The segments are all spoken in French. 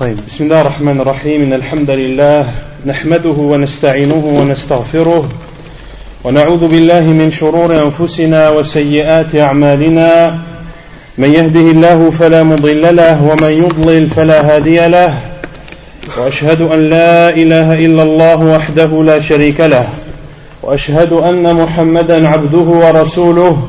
طيب. بسم الله الرحمن الرحيم. إن الحمد لله نحمده ونستعينه ونستغفره ونعوذ بالله من شرور أنفسنا وسيئات أعمالنا. من يهده الله فلا مضل له ومن يضلل فلا هادي له. وأشهد أن لا إله إلا الله وحده لا شريك له. وأشهد أن محمدا عبده ورسوله.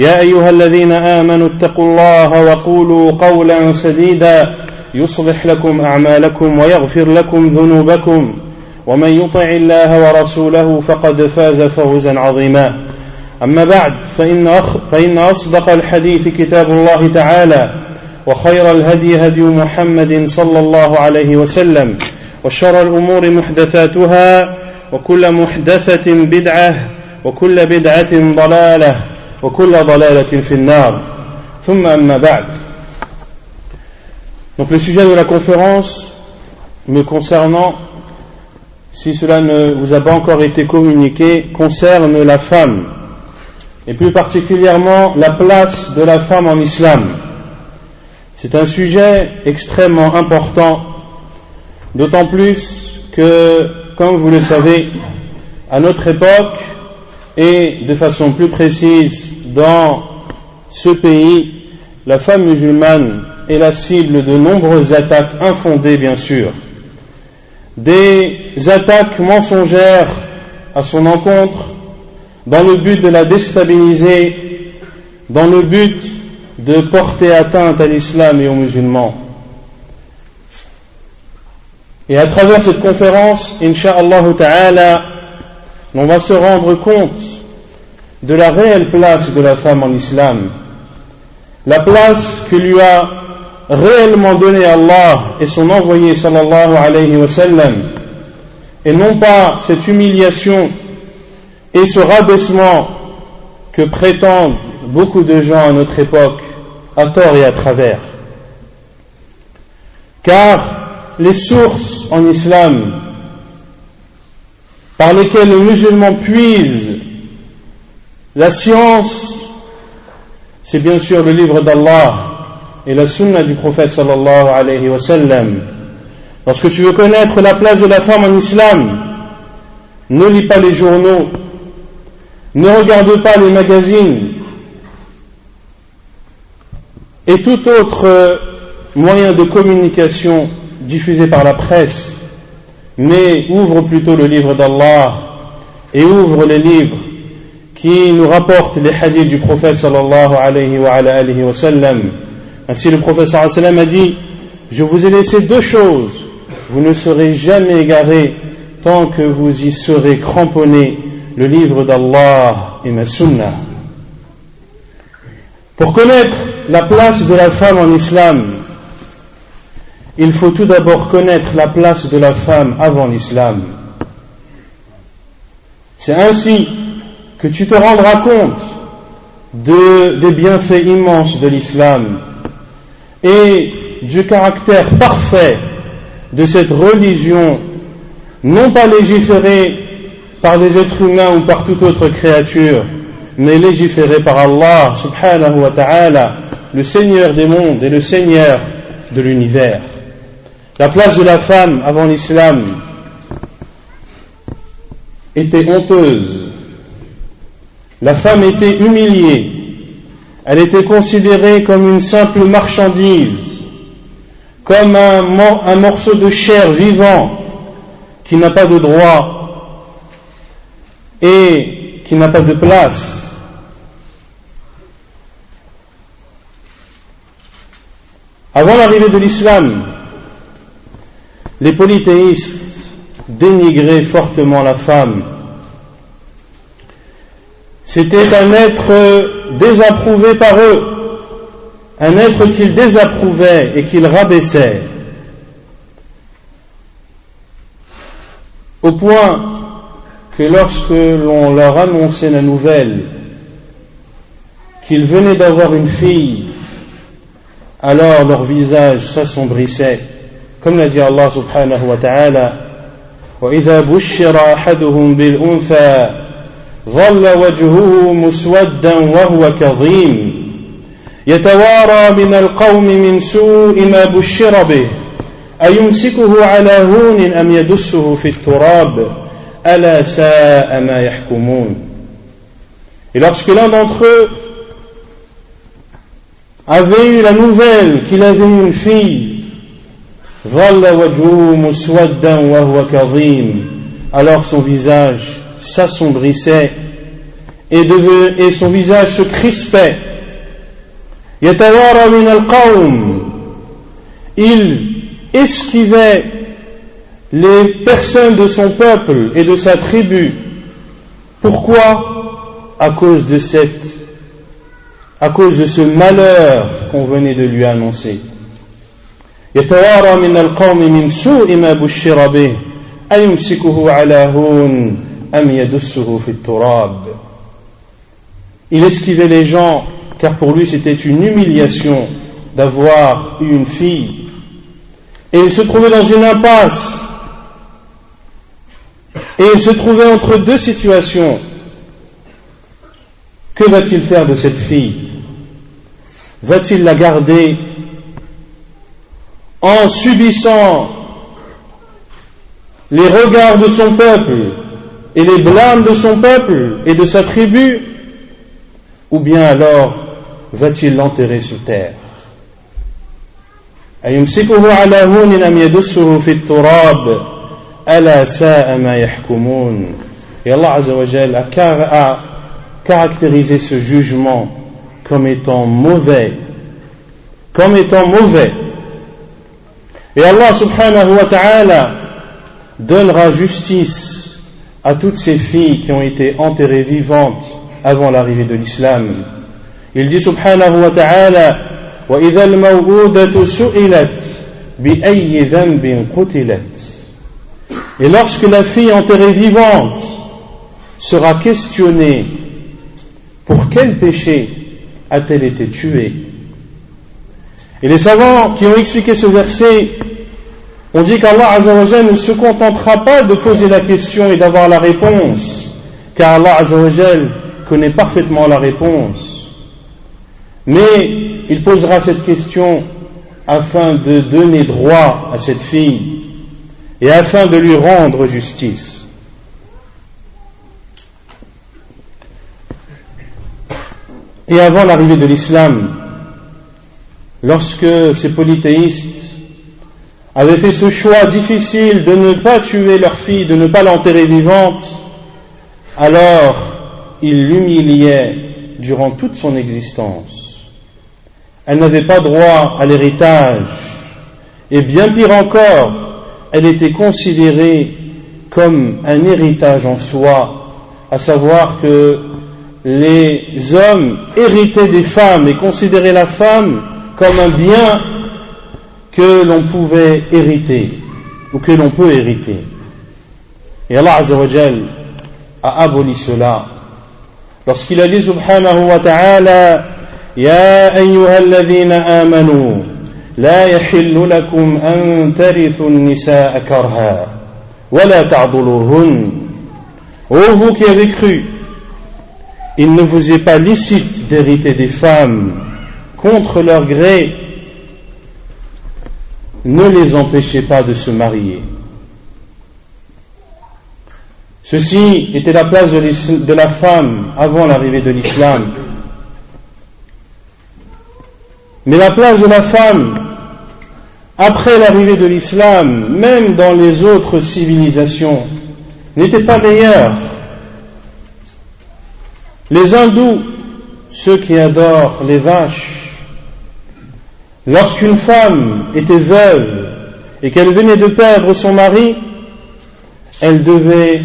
يا أيها الذين آمنوا اتقوا الله وقولوا قولا سديدا يصلح لكم أعمالكم ويغفر لكم ذنوبكم ومن يطع الله ورسوله فقد فاز فوزا عظيما أما بعد فإن, أخ فإن أصدق الحديث كتاب الله تعالى وخير الهدي هدي محمد صلى الله عليه وسلم وشر الأمور محدثاتها وكل محدثة بدعة وكل بدعة ضلالة وكل ضلالة في النار ثم أما بعد Donc le sujet de la conférence me concernant, si cela ne vous a pas encore été communiqué, concerne la femme, et plus particulièrement la place de la femme en islam. C'est un sujet extrêmement important, d'autant plus que, comme vous le savez, à notre époque, et de façon plus précise dans ce pays, la femme musulmane est la cible de nombreuses attaques infondées, bien sûr. Des attaques mensongères à son encontre, dans le but de la déstabiliser, dans le but de porter atteinte à l'islam et aux musulmans. Et à travers cette conférence, Inch'Allah ta'ala, on va se rendre compte de la réelle place de la femme en islam, la place que lui a réellement donné Allah et son envoyé sallallahu alayhi wa sallam, et non pas cette humiliation et ce rabaissement que prétendent beaucoup de gens à notre époque, à tort et à travers. Car les sources en islam par lesquelles le musulman puise la science, c'est bien sûr le livre d'Allah et la sunna du prophète sallallahu alayhi wa sallam. Lorsque tu veux connaître la place de la femme en islam, ne lis pas les journaux, ne regarde pas les magazines et tout autre moyen de communication diffusé par la presse, mais ouvre plutôt le livre d'Allah et ouvre les livres qui nous rapportent les hadiths du prophète sallallahu alayhi wa, alayhi wa sallam. Ainsi le professeur a dit, je vous ai laissé deux choses, vous ne serez jamais égarés tant que vous y serez cramponnés, le livre d'Allah et ma sunna. Pour connaître la place de la femme en islam, il faut tout d'abord connaître la place de la femme avant l'islam. C'est ainsi que tu te rendras compte des bienfaits immenses de l'islam et du caractère parfait de cette religion, non pas légiférée par des êtres humains ou par toute autre créature, mais légiférée par Allah subhanahu wa ta'ala, le Seigneur des mondes et le Seigneur de l'univers. La place de la femme avant l'islam était honteuse. La femme était humiliée elle était considérée comme une simple marchandise, comme un, morceau de chair vivant qui n'a pas de droit et qui n'a pas de place. Avant l'arrivée de l'islam, les polythéistes dénigraient fortement la femme. C'était un être désapprouvé par eux, un être qu'ils désapprouvaient et qu'ils rabaissaient, au point que lorsque l'on leur annonçait la nouvelle qu'ils venaient d'avoir une fille, alors leur visage s'assombrissait, dit Allah subhanahu wa ta'ala, وإذا بشر أحدهم بالأنثى ظل وجهه مسودا وهو كظيم. يتوارى من القوم من سوء ما بشر به. أيمسكه على هون أم يدسه في التراب؟ ألا ساء ما يحكمون. Et lorsque l'un d'entre eux avait eu la nouvelle qu'il avait une fille, alors son visage s'assombrissait et, son visage se crispait. Il esquivait les personnes de son peuple et de sa tribu. Pourquoi? À cause de ce malheur qu'on venait de lui annoncer. Il esquivait les gens car pour lui c'était une humiliation d'avoir eu une fille. Et il se trouvait dans une impasse. Et il se trouvait entre deux situations. Que va-t-il faire de cette fille? Va-t-il la garder en subissant les regards de son peuple et les blâmes de son peuple et de sa tribu Ou bien alors va-t-il l'enterrer sous terre? et Allah a caractérisé ce jugement comme étant mauvais, comme étant mauvais. Et Allah subhanahu wa ta'ala donnera justice à toutes ces filles qui ont été enterrées vivantes avant l'arrivée de l'islam. Il dit subhanahu wa ta'ala وإذا الموءودة سئلت بأي ذنب قتلت Et lorsque la fille enterrée vivante sera questionnée pour quel péché a-t-elle été tuée Et les savants qui ont expliqué ce verset ont dit qu'Allah Azzawajal ne se contentera pas de poser la question et d'avoir la réponse, car Allah Azzawajal connaît parfaitement la réponse. Mais il posera cette question afin de donner droit à cette fille et afin de lui rendre justice. Et avant l'arrivée de l'islam, lorsque ces polythéistes avaient fait ce choix difficile de ne pas tuer leur fille, de ne pas l'enterrer vivante, alors ils l'humiliaient durant toute son existence elle n'avait pas droit à l'héritage. Et bien pire encore, elle était considérée comme un héritage en soi, à savoir que les hommes héritaient des femmes et considéraient la femme comme un bien que l'on pouvait hériter ou que l'on peut hériter. Et Allah Azzawajal a aboli cela lorsqu'il a dit subhanahu wa ta'ala يا أيها الذين آمنوا لا يحل لكم أن ترثوا النساء كرها ولا تعضلوهن Ô vous qui avez cru, il ne vous est pas licite d'hériter des femmes contre leur gré. Ne les empêchez pas de se marier. Ceci était la place de la femme avant l'arrivée de l'islam. Mais la place de la femme, après l'arrivée de l'islam, même dans les autres civilisations, n'était pas meilleure. Les hindous, ceux qui adorent les vaches, lorsqu'une femme était veuve et qu'elle venait de perdre son mari, elle devait,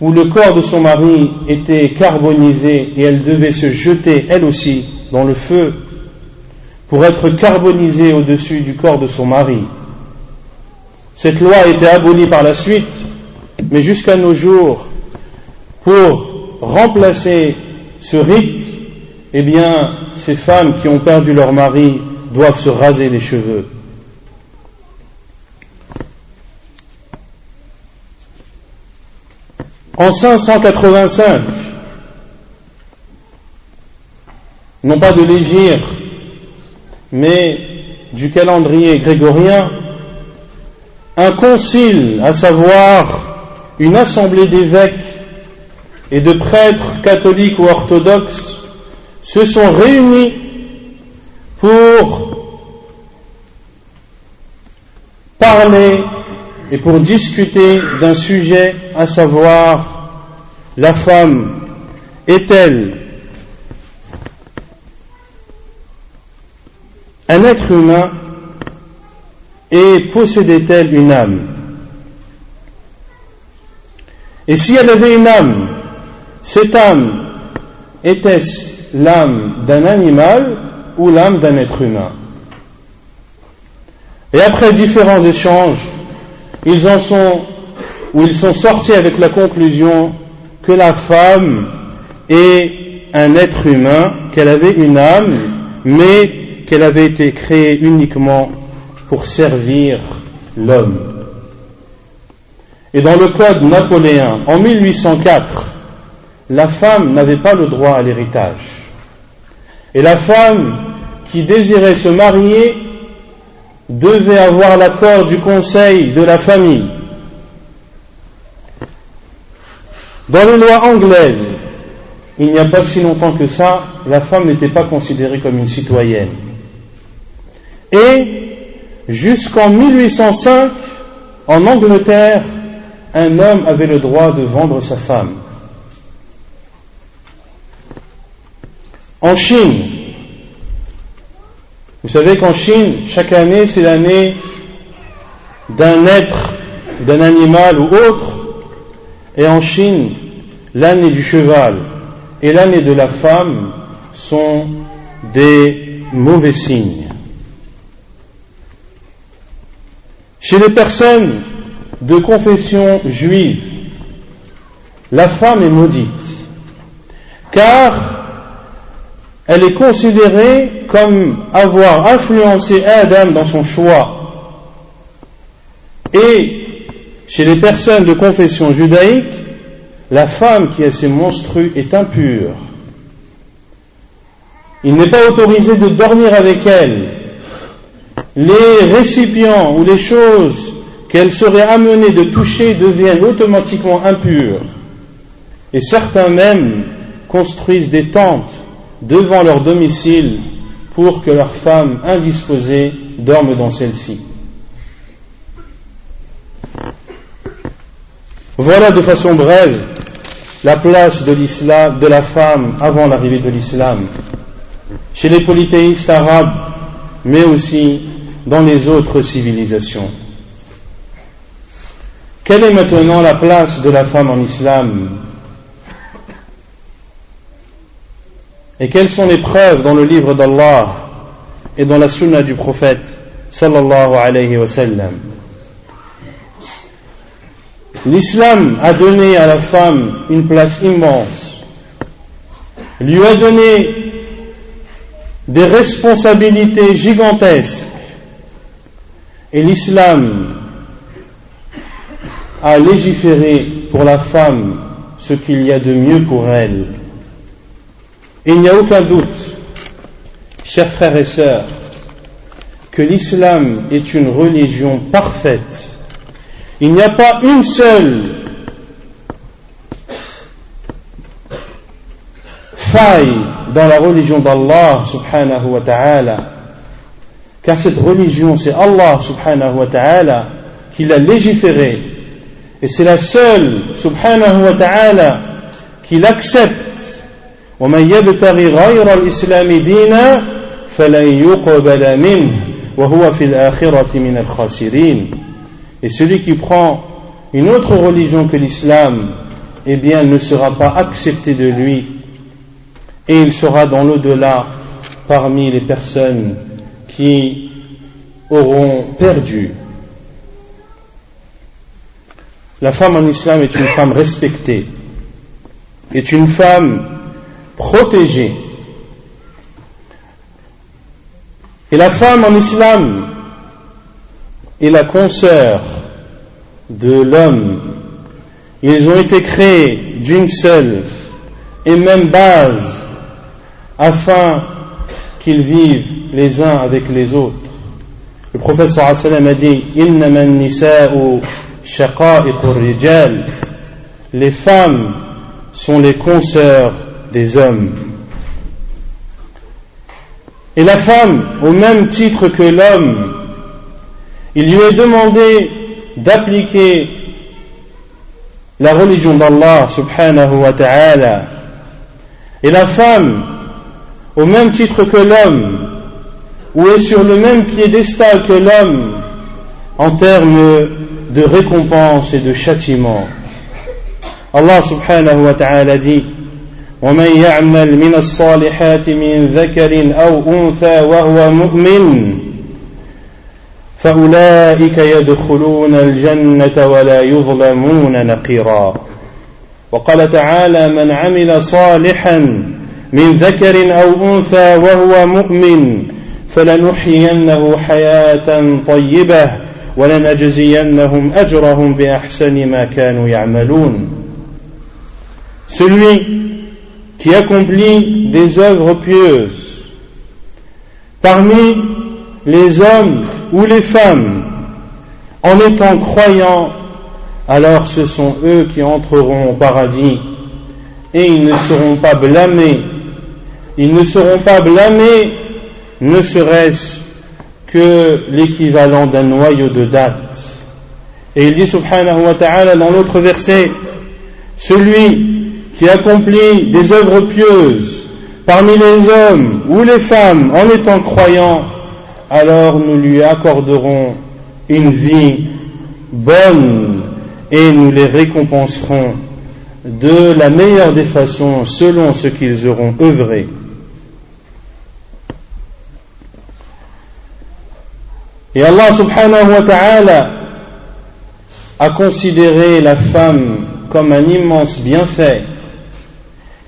ou le corps de son mari était carbonisé et elle devait se jeter, elle aussi, dans le feu pour être carbonisée au-dessus du corps de son mari. Cette loi a été abolie par la suite, mais jusqu'à nos jours, pour remplacer ce rite, eh bien, ces femmes qui ont perdu leur mari doivent se raser les cheveux. En 585, non pas de l'égir, mais du calendrier grégorien, un concile, à savoir une assemblée d'évêques et de prêtres catholiques ou orthodoxes, se sont réunis pour parler et pour discuter d'un sujet, à savoir la femme est-elle un être humain et possédait-elle une âme? Et si elle avait une âme, cette âme était-ce l'âme d'un animal ou l'âme d'un être humain Et après différents échanges, ils en sont, ou ils sont sortis avec la conclusion que la femme est un être humain, qu'elle avait une âme, mais qu'elle avait été créée uniquement pour servir l'homme. Et dans le code napoléen, en 1804, la femme n'avait pas le droit à l'héritage. Et la femme qui désirait se marier devait avoir l'accord du conseil de la famille. Dans les lois anglaises, il n'y a pas si longtemps que ça, la femme n'était pas considérée comme une citoyenne. Et jusqu'en 1805, en Angleterre, un homme avait le droit de vendre sa femme. En Chine, vous savez qu'en Chine, chaque année, c'est l'année d'un être, d'un animal ou autre, et en Chine, l'année du cheval et l'année de la femme sont des mauvais signes. Chez les personnes de confession juive, la femme est maudite, car elle est considérée comme avoir influencé Adam dans son choix. Et chez les personnes de confession judaïque, la femme qui a ces monstrues est impure. Il n'est pas autorisé de dormir avec elle, les récipients ou les choses qu'elle serait amenée de toucher deviennent automatiquement impures. Et certains même construisent des tentes devant leur domicile pour que leurs femmes indisposées dorment dans celles-ci. Voilà de façon brève la place de l'islam, de la femme avant l'arrivée de l'islam, chez les polythéistes arabes, mais aussi dans les autres civilisations. Quelle est maintenant la place de la femme en islam Et quelles sont les preuves dans le livre d'Allah et dans la sunna du prophète sallallahu alayhi wa L'islam a donné à la femme une place immense, lui a donné des responsabilités gigantesques et l'islam a légiféré pour la femme ce qu'il y a de mieux pour elle. Il n'y a aucun doute, chers frères et sœurs, que l'islam est une religion parfaite. Il n'y a pas une seule faille dans la religion d'Allah subhanahu wa ta'ala car cette religion, c'est Allah subhanahu wa ta'ala qui l'a légiférée. Et c'est la seule subhanahu wa ta'ala qui l'accepte. ومن يبتغي غير الإسلام دينا فلن يقبل منه وهو في الآخرة من الخاسرين Et celui qui prend une autre religion que l'islam, eh bien, ne sera pas accepté de lui et il sera dans l'au-delà parmi les personnes qui auront perdu. La femme en islam est une femme respectée. est une femme protégée. Et la femme en islam est la consoeur de l'homme. Ils ont été créés d'une seule et même base afin qu'ils vivent les uns avec les autres. Le prophète sallallahu a dit Les femmes sont les consoeurs des hommes. Et la femme, au même titre que l'homme, il lui est demandé d'appliquer la religion d'Allah subhanahu wa ta'ala. Et la femme, au même titre que l'homme, ou est sur le même piédestal que l'homme en termes de récompense et de châtiment. Allah subhanahu wa ta'ala dit ومن يعمل من الصالحات من ذكر أو أنثى وهو مؤمن فأولئك يدخلون الجنة ولا يظلمون نقيرا. وقال تعالى من عمل صالحا من ذكر أو أنثى وهو مؤمن فلنحيينه حياة طيبة ولنجزينهم أجرهم بأحسن ما كانوا يعملون. Celui qui accomplit des œuvres pieuses parmi les hommes ou les femmes en étant croyants, alors ce sont eux qui entreront au paradis et ils ne seront pas blâmés. Ils ne seront pas blâmés, ne serait-ce que l'équivalent d'un noyau de date. Et il dit subhanahu wa ta'ala dans l'autre verset, celui qui accomplit des œuvres pieuses parmi les hommes ou les femmes en étant croyant, alors nous lui accorderons une vie bonne et nous les récompenserons de la meilleure des façons selon ce qu'ils auront œuvré. Et Allah subhanahu wa ta'ala a considéré la femme comme un immense bienfait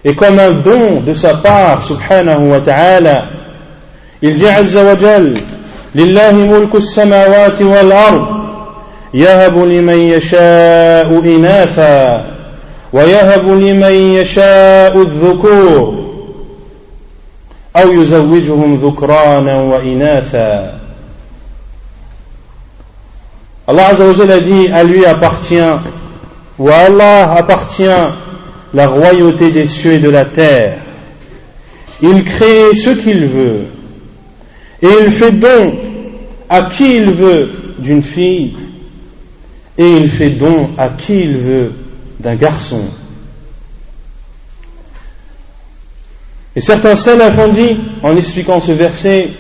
et comme un don de sa part subhanahu wa ta'ala. Il dit azza wa jal لله ملك السماوات والأرض يهب لمن يشاء إناثا ويهب لمن يشاء الذكور أو يزوجهم ذكرانا وإناثا Allah Azzawajal a dit à lui appartient, ou à Allah appartient la royauté des cieux et de la terre. Il crée ce qu'il veut et il fait don à qui il veut d'une fille et il fait don à qui il veut d'un garçon. Et certains salafs ont dit, en expliquant ce verset,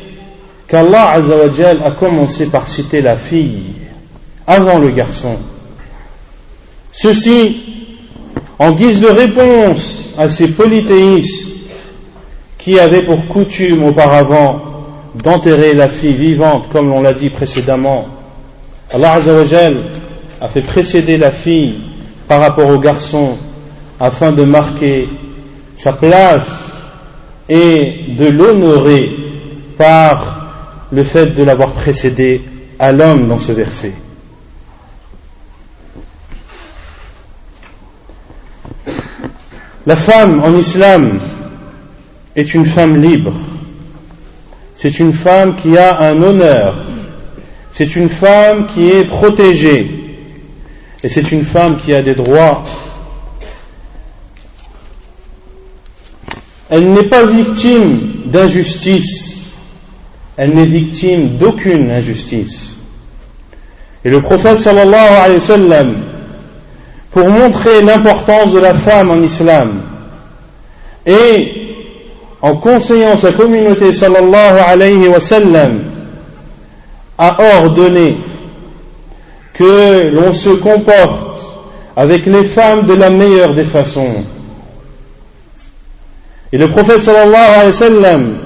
qu'Allah a commencé par citer la fille avant le garçon. Ceci en guise de réponse à ces polythéistes qui avaient pour coutume auparavant d'enterrer la fille vivante, comme l'on l'a dit précédemment. Allah a fait précéder la fille par rapport au garçon afin de marquer sa place et de l'honorer par le fait de l'avoir précédé à l'homme dans ce verset. La femme en islam est une femme libre. C'est une femme qui a un honneur. C'est une femme qui est protégée. Et c'est une femme qui a des droits. Elle n'est pas victime d'injustice. Elle n'est victime d'aucune injustice. Et le prophète sallallahu alayhi wa sallam pour montrer l'importance de la femme en islam et en conseillant sa communauté sallallahu alayhi wa sallam a ordonné que l'on se comporte avec les femmes de la meilleure des façons. Et le prophète sallallahu alayhi wa sallam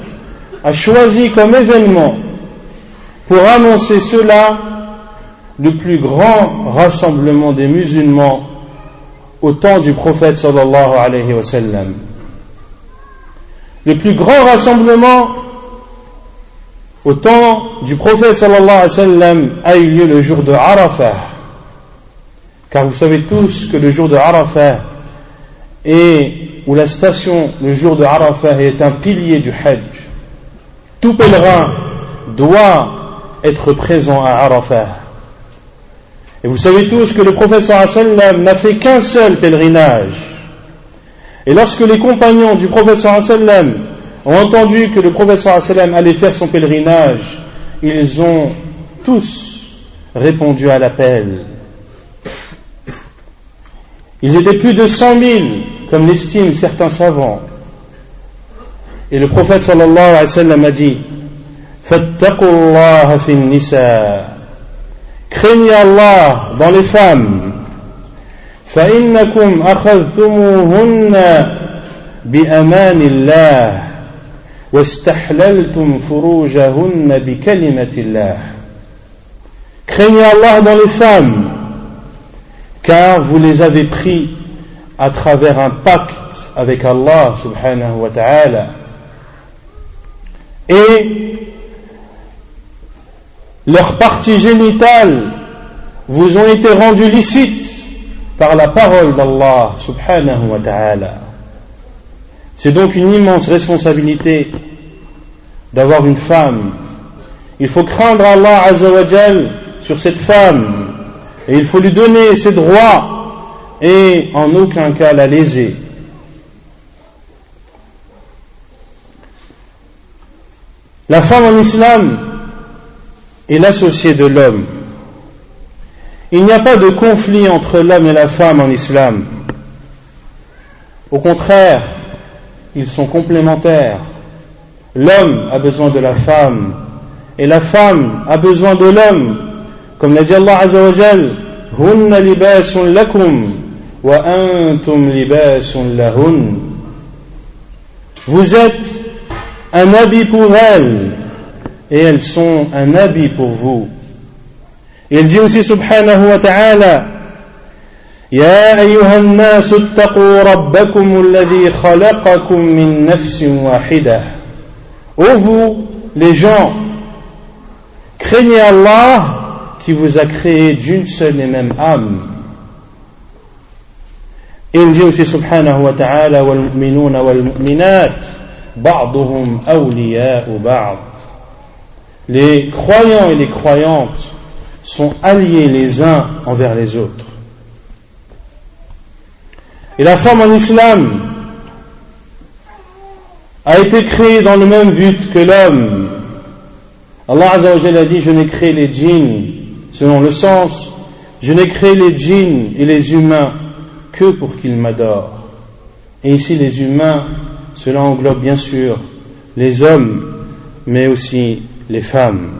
a choisi comme événement pour annoncer cela le plus grand rassemblement des musulmans au temps du prophète sallallahu alayhi wa sallam. Le plus grand rassemblement au temps du prophète sallallahu alayhi wa a eu lieu le jour de Arafah. Car vous savez tous que le jour de Arafah est, ou la station, le jour de Arafah est un pilier du Hajj. Tout pèlerin doit être présent à Arafah. Et vous savez tous que le prophète sallam n'a fait qu'un seul pèlerinage. Et lorsque les compagnons du prophète sallam ont entendu que le prophète sallam allait faire son pèlerinage, ils ont tous répondu à l'appel. Ils étaient plus de cent mille, comme l'estiment certains savants. Et le prophète sallallahu alayhi wa sallam a dit Allah fi nisa Craignez Allah dans les femmes. فإنكم أخذتموهن بأمان الله واستحللتم فروجهن بكلمة الله Craignez Allah dans les femmes, car vous les avez pris à travers un pacte avec Allah subhanahu wa ta'ala. Et leurs parties génitales vous ont été rendues licites par la parole d'Allah subhanahu wa ta'ala. C'est donc une immense responsabilité d'avoir une femme. Il faut craindre Allah azawajal sur cette femme et il faut lui donner ses droits et en aucun cas la léser. La femme en islam et l'associé de l'homme. Il n'y a pas de conflit entre l'homme et la femme en islam. Au contraire, ils sont complémentaires. L'homme a besoin de la femme et la femme a besoin de l'homme. Comme l'a dit Allah Azzawajal, Hunna libasun lakum wa antum libasun lahun. Vous êtes un habit pour elle et elles sont un habit pour vous. Il dit aussi subhanahu wa ta'ala يا أيها الناس اتقوا ربكم الذي خلقكم من نفس واحدة Ô vous, les gens, craignez Allah qui vous a créé d'une seule et même âme. Il dit aussi subhanahu wa ta'ala والمؤمنون والمؤمنات بعضهم أولياء بعض les croyants et les croyantes sont alliés les uns envers les autres. Et la femme en islam a été créée dans le même but que l'homme. Allah a dit, je n'ai créé les djinns, selon le sens, je n'ai créé les djinns et les humains que pour qu'ils m'adorent. Et ici les humains, cela englobe bien sûr les hommes, mais aussi les femmes.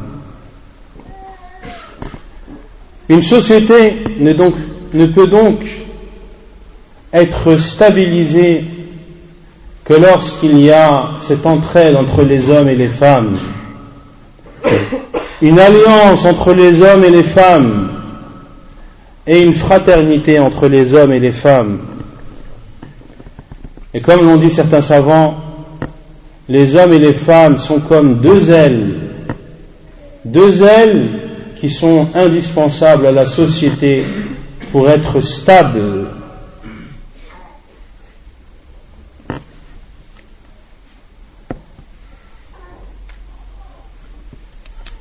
Une société ne, ne peut donc être stabilisée que lorsqu'il y a cette entraide entre les hommes et les femmes, une alliance entre les hommes et les femmes, et une fraternité entre les hommes et les femmes. Et comme l'ont dit certains savants, les hommes et les femmes sont comme deux ailes deux ailes qui sont indispensables à la société pour être stable.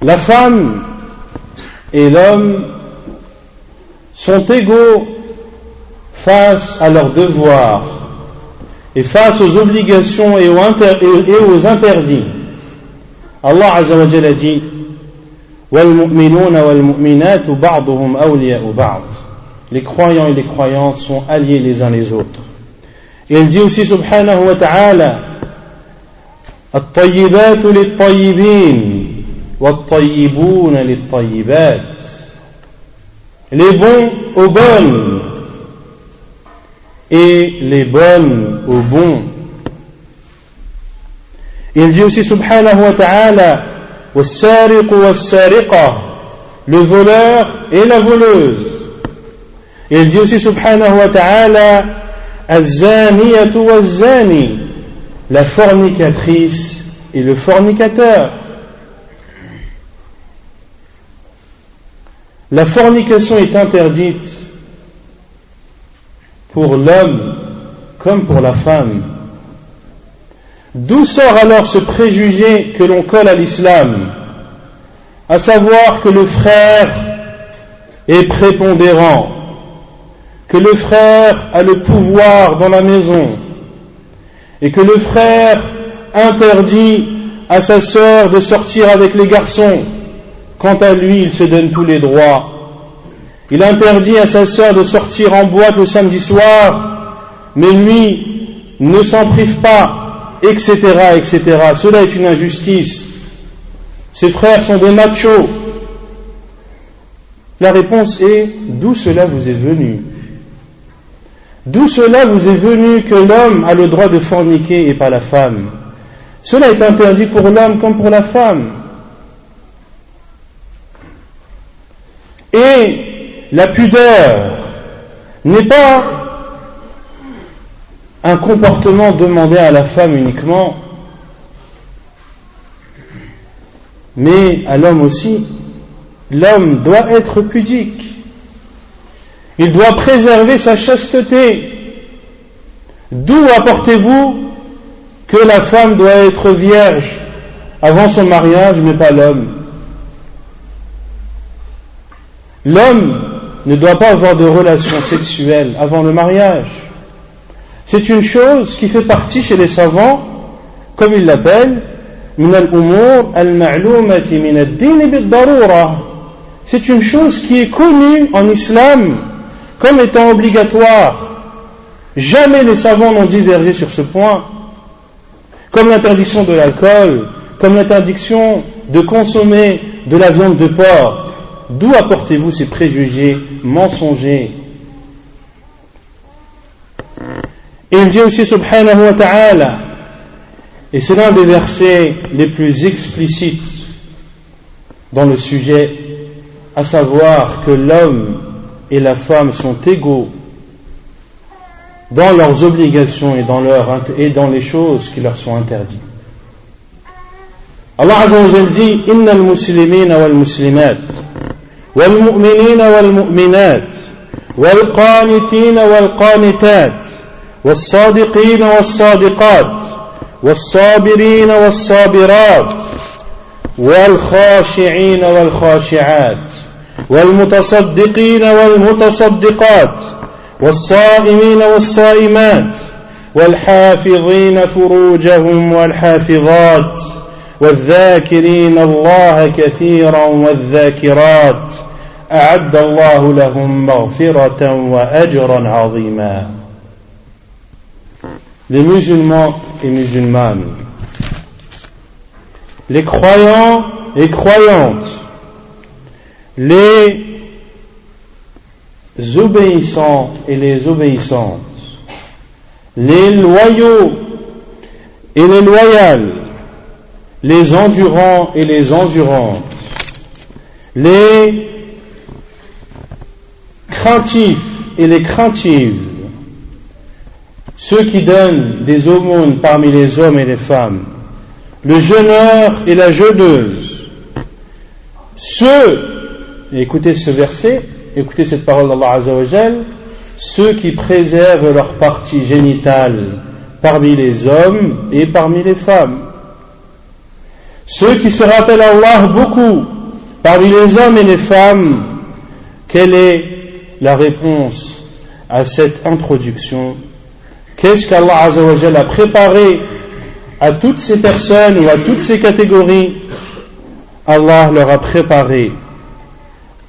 La femme et l'homme sont égaux face à leurs devoirs et face aux obligations et aux, interdits. Allah a dit les croyants et les croyantes sont alliés les uns les autres. Et il dit aussi subhanahu wa ta'ala الطيبات للطيبين والطيبون للطيبات les bons aux bonnes et les bonnes aux bons il dit aussi subhanahu wa ta'ala le voleur et la voleuse Et il dit aussi subhanahu wa ta'ala la fornicatrice et le fornicateur. La fornication est interdite pour l'homme comme pour la femme. D'où sort alors ce préjugé que l'on colle à l'islam, à savoir que le frère est prépondérant, que le frère a le pouvoir dans la maison, et que le frère interdit à sa sœur de sortir avec les garçons, quant à lui il se donne tous les droits. Il interdit à sa sœur de sortir en boîte le samedi soir, mais lui ne s'en prive pas, etc., etc. Cela est une injustice. Ses frères sont des machos. La réponse est d'où cela vous est venu? D'où cela vous est venu que l'homme a le droit de forniquer et pas la femme? Cela est interdit pour l'homme comme pour la femme. Et la pudeur n'est pas un comportement demandé à la femme uniquement, mais à l'homme aussi. L'homme doit être pudique. Il doit préserver sa chasteté. D'où apportez-vous que la femme doit être vierge avant son mariage, mais pas l'homme? L'homme ne doit pas avoir de relations sexuelles avant le mariage. C'est une chose qui fait partie chez les savants, comme ils l'appellent, c'est une chose qui est connue en islam comme étant obligatoire. Jamais les savants n'ont divergé sur ce point, comme l'interdiction de l'alcool, comme l'interdiction de consommer de la viande de porc. D'où apportez-vous ces préjugés mensongers? Et il dit aussi subhanahu wa ta'ala, et c'est l'un des versets les plus explicites dans le sujet, à savoir que l'homme et la femme sont égaux dans leurs obligations et dans, les choses qui leur sont interdites. Allah Azza wa Jal dit Inna al-muslimina wal-muslimat wal-mu'minina wal-mu'minat wal-qanitina wal-qanitat wal-sadiqina wal-sadiqat والصابرين والصابرات والخاشعين والخاشعات والمتصدقين والمتصدقات والصائمين والصائمات والحافظين فروجهم والحافظات والذاكرين الله كثيرا والذاكرات أعد الله لهم مغفرة واجرا عظيما. Les musulmans et musulmanes. Les croyants et croyantes. Les obéissants et les obéissantes, les loyaux et les loyales, les endurants et les endurantes, les craintifs et les craintives, ceux qui donnent des aumônes parmi les hommes et les femmes, le jeûneur et la jeûneuse, ceux écoutez ce verset, écoutez cette parole d'Allah Azzawajal, ceux qui préservent leur partie génitale parmi les hommes et parmi les femmes. Ceux qui se rappellent Allah beaucoup parmi les hommes et les femmes, quelle est la réponse à cette introduction Qu'est-ce qu'Allah a préparé à toutes ces personnes ou à toutes ces catégories? Allah leur a préparé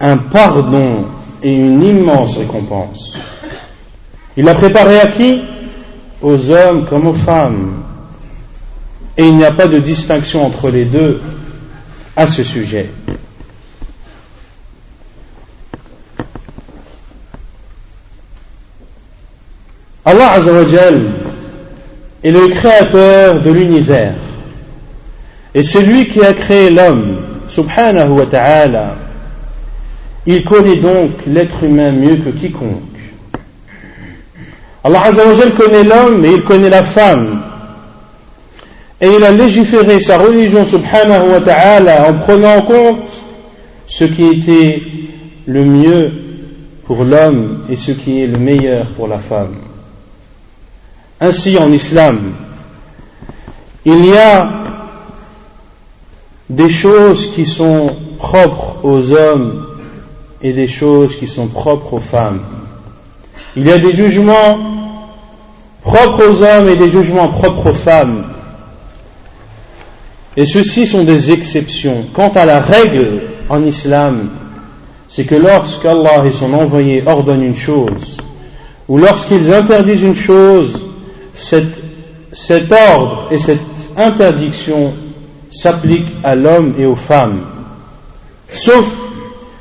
un pardon et une immense récompense. Il l'a préparé à qui? Aux hommes comme aux femmes. Et il n'y a pas de distinction entre les deux à ce sujet. Allah Azzawajal est le créateur de l'univers. Et c'est lui qui a créé l'homme, subhanahu wa ta'ala, Il connaît donc l'être humain mieux que quiconque. Allah Azzawajal connaît l'homme et il connaît la femme. Et il a légiféré sa religion subhanahu wa ta'ala en prenant en compte ce qui était le mieux pour l'homme et ce qui est le meilleur pour la femme. Ainsi en islam, il y a des choses qui sont propres aux hommes et des choses qui sont propres aux femmes. Il y a des jugements propres aux hommes et des jugements propres aux femmes. Et ceux-ci sont des exceptions. Quant à la règle en islam, c'est que lorsqu'Allah et son envoyé ordonnent une chose, ou lorsqu'ils interdisent une chose, cet ordre et cette interdiction s'appliquent à l'homme et aux femmes, sauf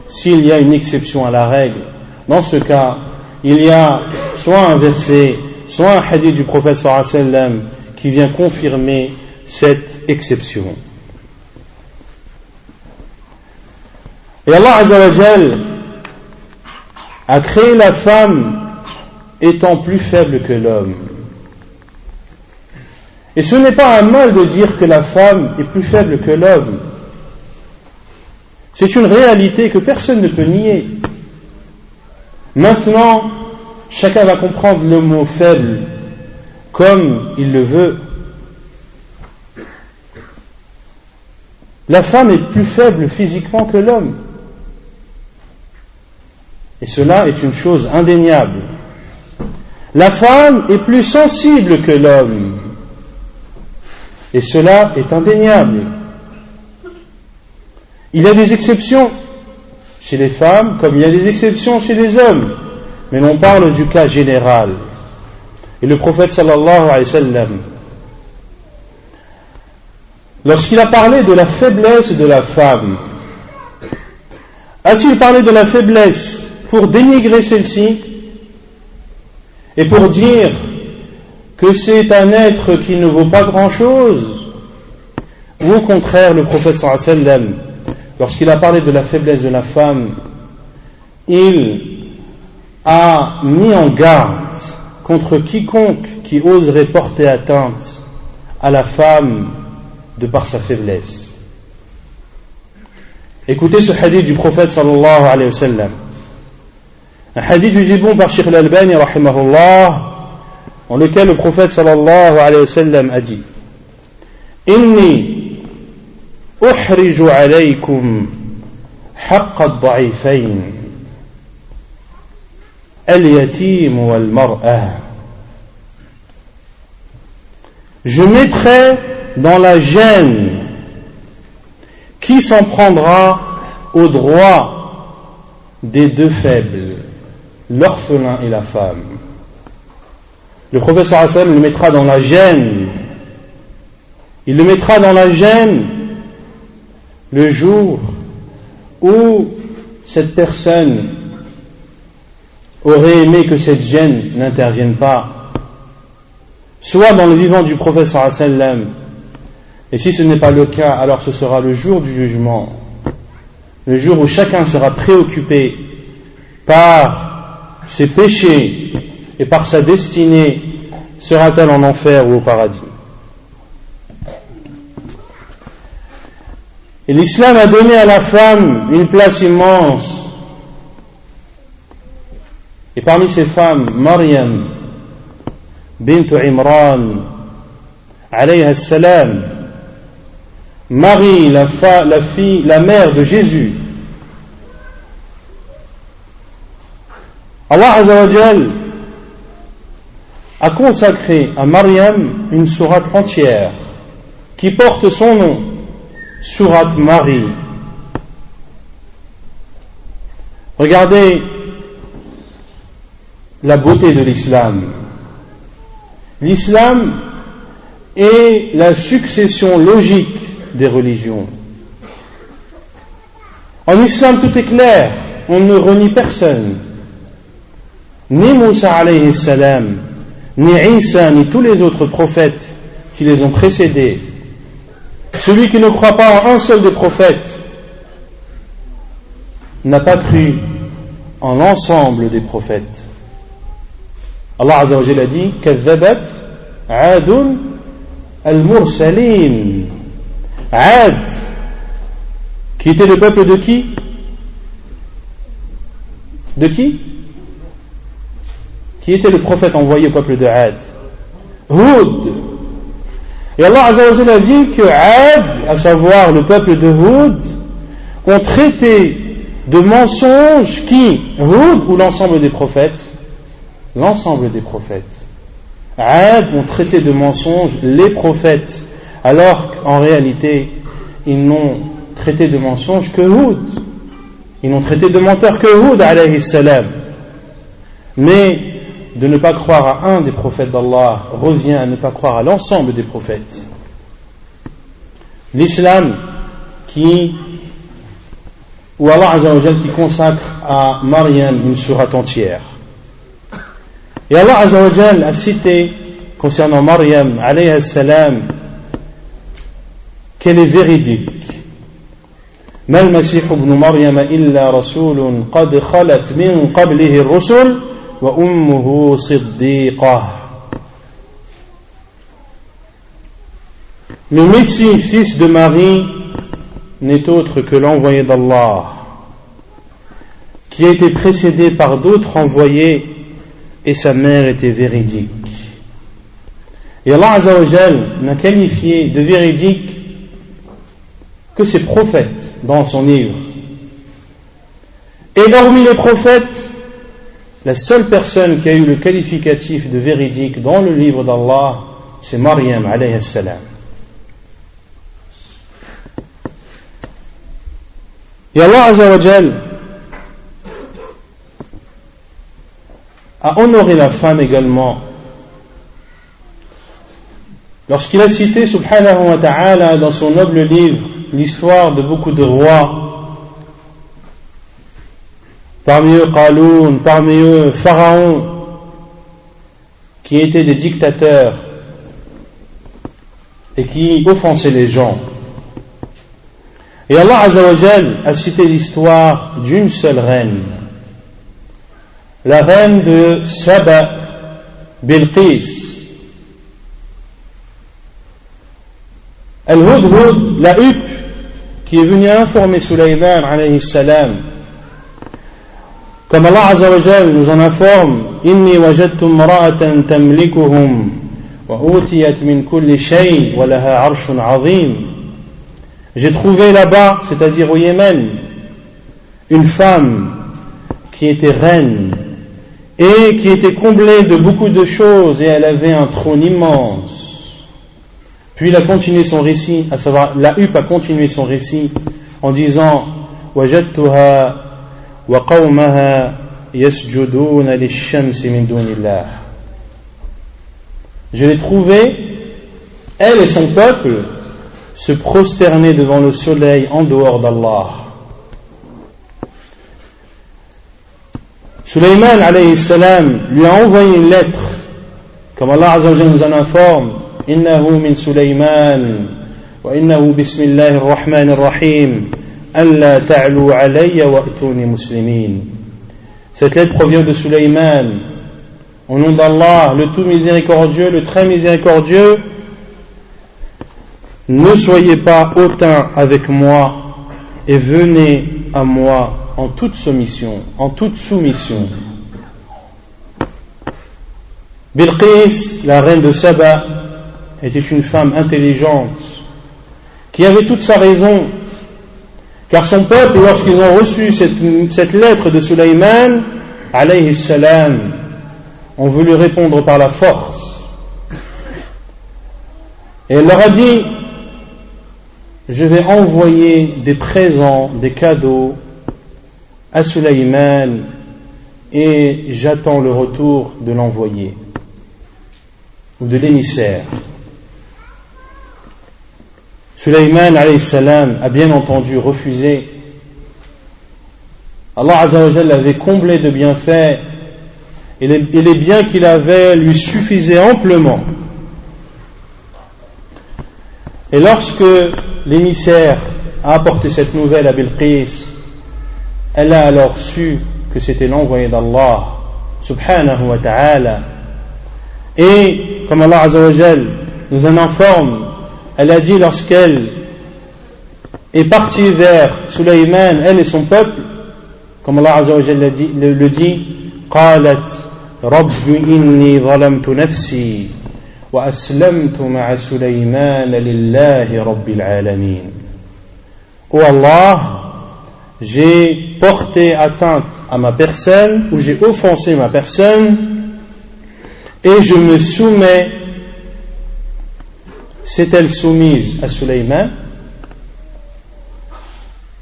s'il y a une exception à la règle. Dans ce cas, il y a soit un verset, soit un hadith du prophète sallam qui vient confirmer cette exception. Et Allah Azzawajal a créé la femme étant plus faible que l'homme. Et ce n'est pas un mal de dire que la femme est plus faible que l'homme. C'est une réalité que personne ne peut nier. Maintenant, chacun va comprendre le mot faible comme il le veut. La femme est plus faible physiquement que l'homme. Et cela est une chose indéniable. La femme est plus sensible que l'homme. Et cela est indéniable. Il y a des exceptions chez les femmes comme il y a des exceptions chez les hommes. Mais l'on parle du cas général. Et le prophète sallallahu alayhi wa sallam, lorsqu'il a parlé de la faiblesse de la femme, a-t-il parlé de la faiblesse pour dénigrer celle-ci et pour dire que c'est un être qui ne vaut pas grand-chose, ou au contraire, le prophète sallam, lorsqu'il a parlé de la faiblesse de la femme, il a mis en garde contre quiconque qui oserait porter atteinte à la femme de par sa faiblesse. Écoutez ce hadith du prophète sallallahu alayhi wa sallam. Un hadith jugé bon par Sheikh en lequel le prophète sallallahu alayhi wa sallam a dit Inni uhriju alaykum al-da'ifayn al-yatim wal-mar'ah Je mettrai dans la gêne qui s'en prendra au droit des deux faibles, l'orphelin et la femme. Le professeur Hassan le mettra dans la gêne. Il le mettra dans la gêne le jour où cette personne aurait aimé que cette gêne n'intervienne pas, soit dans le vivant du professeur Hassan, et si ce n'est pas le cas, alors ce sera le jour du jugement, le jour où chacun sera préoccupé par ses péchés et par sa destinée sera-t-elle en enfer ou au paradis Et l'islam a donné à la femme une place immense. Et parmi ces femmes, Maryam, bint Imran, alayha salam, Marie, la, la, fille, la mère de Jésus, Allah Azzawajal a consacré à Mariam une sourate entière qui porte son nom, sourate Marie. Regardez la beauté de l'islam. L'islam est la succession logique des religions. En islam, tout est clair, on ne renie personne. Ni Moussa alayhi salam, ni Isa, ni tous les autres prophètes qui les ont précédés, celui qui ne croit pas en un seul des prophètes, n'a pas cru en l'ensemble des prophètes. Allah Azza wa a dit كذبت عاد al-mursalin. Ad, qui était le peuple de qui De qui Qui était le prophète envoyé au peuple de Ad Houd. Et Allah Azza wa a dit que Ad, à savoir le peuple de Houd, ont traité de mensonges qui Houd ou l'ensemble des prophètes L'ensemble des prophètes. Ad ont traité de mensonges les prophètes, alors qu'en réalité, ils n'ont traité de mensonges que Houd. Ils n'ont traité de menteurs que Houd, alayhi salam. Mais de ne pas croire à un des prophètes d'Allah revient à ne pas croire à l'ensemble des prophètes. L'islam qui ou Allah Azzawajal qui consacre à Mariam une surat entière. Et Allah Azzawajal a cité concernant Mariam alayhi salam qu'elle est véridique. ما المسيح ابن مريم إلا رسول قد خلت من قبله الرسل وأمه صديقة Le Messie, fils de Marie, n'est autre que l'envoyé d'Allah, qui a été précédé par d'autres envoyés, et sa mère était véridique. Et Allah Azzawajal n'a qualifié de véridique que ses prophètes dans son livre. Et hormis les prophètes, la seule personne qui a eu le qualificatif de véridique dans le livre d'Allah, c'est Maryam alayhi salam. Et Allah a honoré la femme également lorsqu'il a cité subhanahu wa ta'ala dans son noble livre l'histoire de beaucoup de rois parmi eux Qaloun, parmi eux Pharaon qui étaient des dictateurs et qui offensaient les gens et Allah Azzawajal a cité l'histoire d'une seule reine, la reine de Saba Bilqis. Al-Hudhud, la huppe, qui est venue informer Sulaiman alayhi salam. Comme Allah nous en informe, J'ai trouvé là-bas, c'est-à-dire au Yémen, une femme qui était reine et qui était comblée de beaucoup de choses et elle avait un trône immense. Puis il a continué son récit, à savoir, la huppe a continué son récit en disant, وقومها يسجدون للشمس من دون الله. Je l'ai trouvée, elle et son peuple, se prosterner devant le soleil en dehors d'Allah. Sulaiman alayhi salam lui a envoyé une lettre, comme Allah Azzawajal nous en informe, إنه من سليمان وإنه بسم الله الرحمن الرحيم ألا تعلوا علي وأتوني مسلمين Cette lettre provient de Sulaiman, au nom d'Allah, le tout miséricordieux, le très miséricordieux, ne soyez pas hautain avec moi et venez à moi en toute soumission, en toute soumission. Bilqis, la reine de Saba, était une femme intelligente qui avait toute sa raison, car son peuple, lorsqu'ils ont reçu cette, lettre de Sulaiman, alayhi salam, ont voulu répondre par la force. Et elle leur a dit, je vais envoyer des présents, des cadeaux à Sulaiman et j'attends le retour de l'envoyé ou de l'émissaire. Sulaiman a bien entendu refusé. Allah Azzawajal l'avait comblé de bienfaits et les, et les biens qu'il avait lui suffisaient amplement. Et lorsque l'émissaire a apporté cette nouvelle à Bilqis, elle a alors su que c'était l'envoyé d'Allah, subhanahu wa ta'ala. Et, comme Allah Azzawajal nous en informe, elle a dit lorsqu'elle est partie vers Sulaiman, elle et son peuple, comme Allah Azzawajal le dit, le dit قالت رب إني ظلمت نفسي وأسلمت مع سليمان لله رب العالمين Oh Allah, j'ai porté atteinte à ma personne ou j'ai offensé ma personne et je me soumets s'est-elle soumise à Suleiman?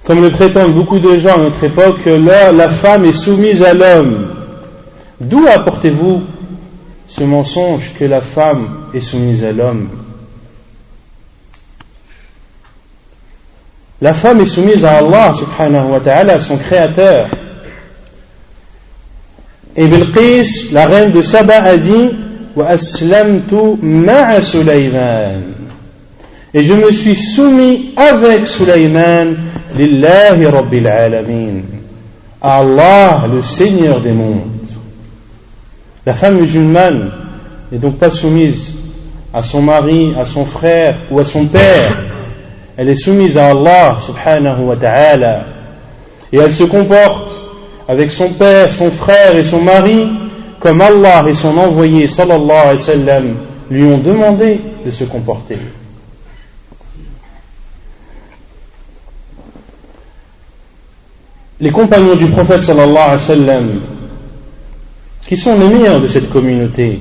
Comme le prétendent beaucoup de gens à notre époque, là, la femme est soumise à l'homme. D'où apportez-vous ce mensonge que la femme est soumise à l'homme? La femme est soumise à Allah subhanahu wa ta'ala, son créateur. Et Bilqis, la reine de Saba, a dit Et je me suis soumis avec Sulaiman lillahi rabbil alamin. Allah, le Seigneur des mondes. La femme musulmane n'est donc pas soumise à son mari, à son frère ou à son père. Elle est soumise à Allah subhanahu wa ta'ala. Et elle se comporte avec son père, son frère et son mari comme Allah et son envoyé sallallahu alayhi wa sallam lui ont demandé de se comporter. Les compagnons du prophète sallallahu alayhi wa sallam, qui sont les meilleurs de cette communauté,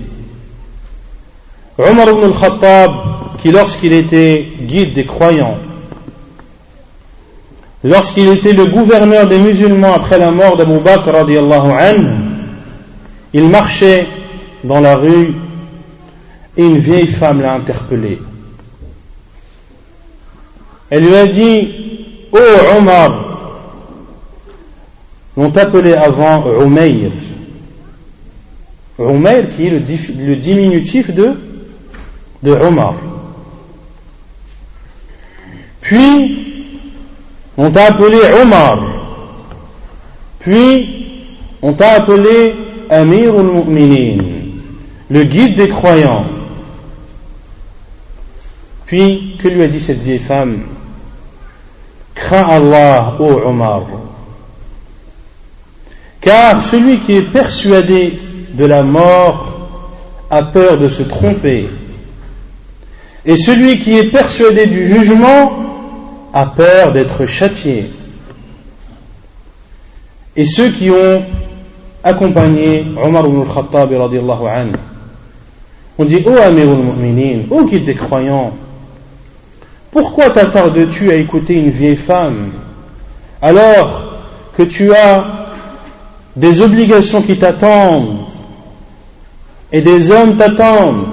Omar ibn al-Khattab, qui lorsqu'il était guide des croyants, lorsqu'il était le gouverneur des musulmans après la mort d'Abu Bakr radiallahu anhu, il marchait dans la rue et une vieille femme l'a interpellé. Elle lui a dit Oh Omar, l'ont appelé avant Umayr. Umayr qui est le, diminutif de, de Omar. Puis, on t'a appelé Omar. Puis, on t'a appelé Amir al-Mu'minin, le guide des croyants. Puis, que lui a dit cette vieille femme? Crains Allah, ô Omar. Car celui qui est persuadé de la mort a peur de se tromper. Et celui qui est persuadé du jugement a peur d'être châtié. Et ceux qui ont accompagné Omar ibn al-Khattab. On dit, ô Amir al-Mu'minin, ô guide des croyants, pourquoi t'attardes-tu à écouter une vieille femme alors que tu as des obligations qui t'attendent et des hommes t'attendent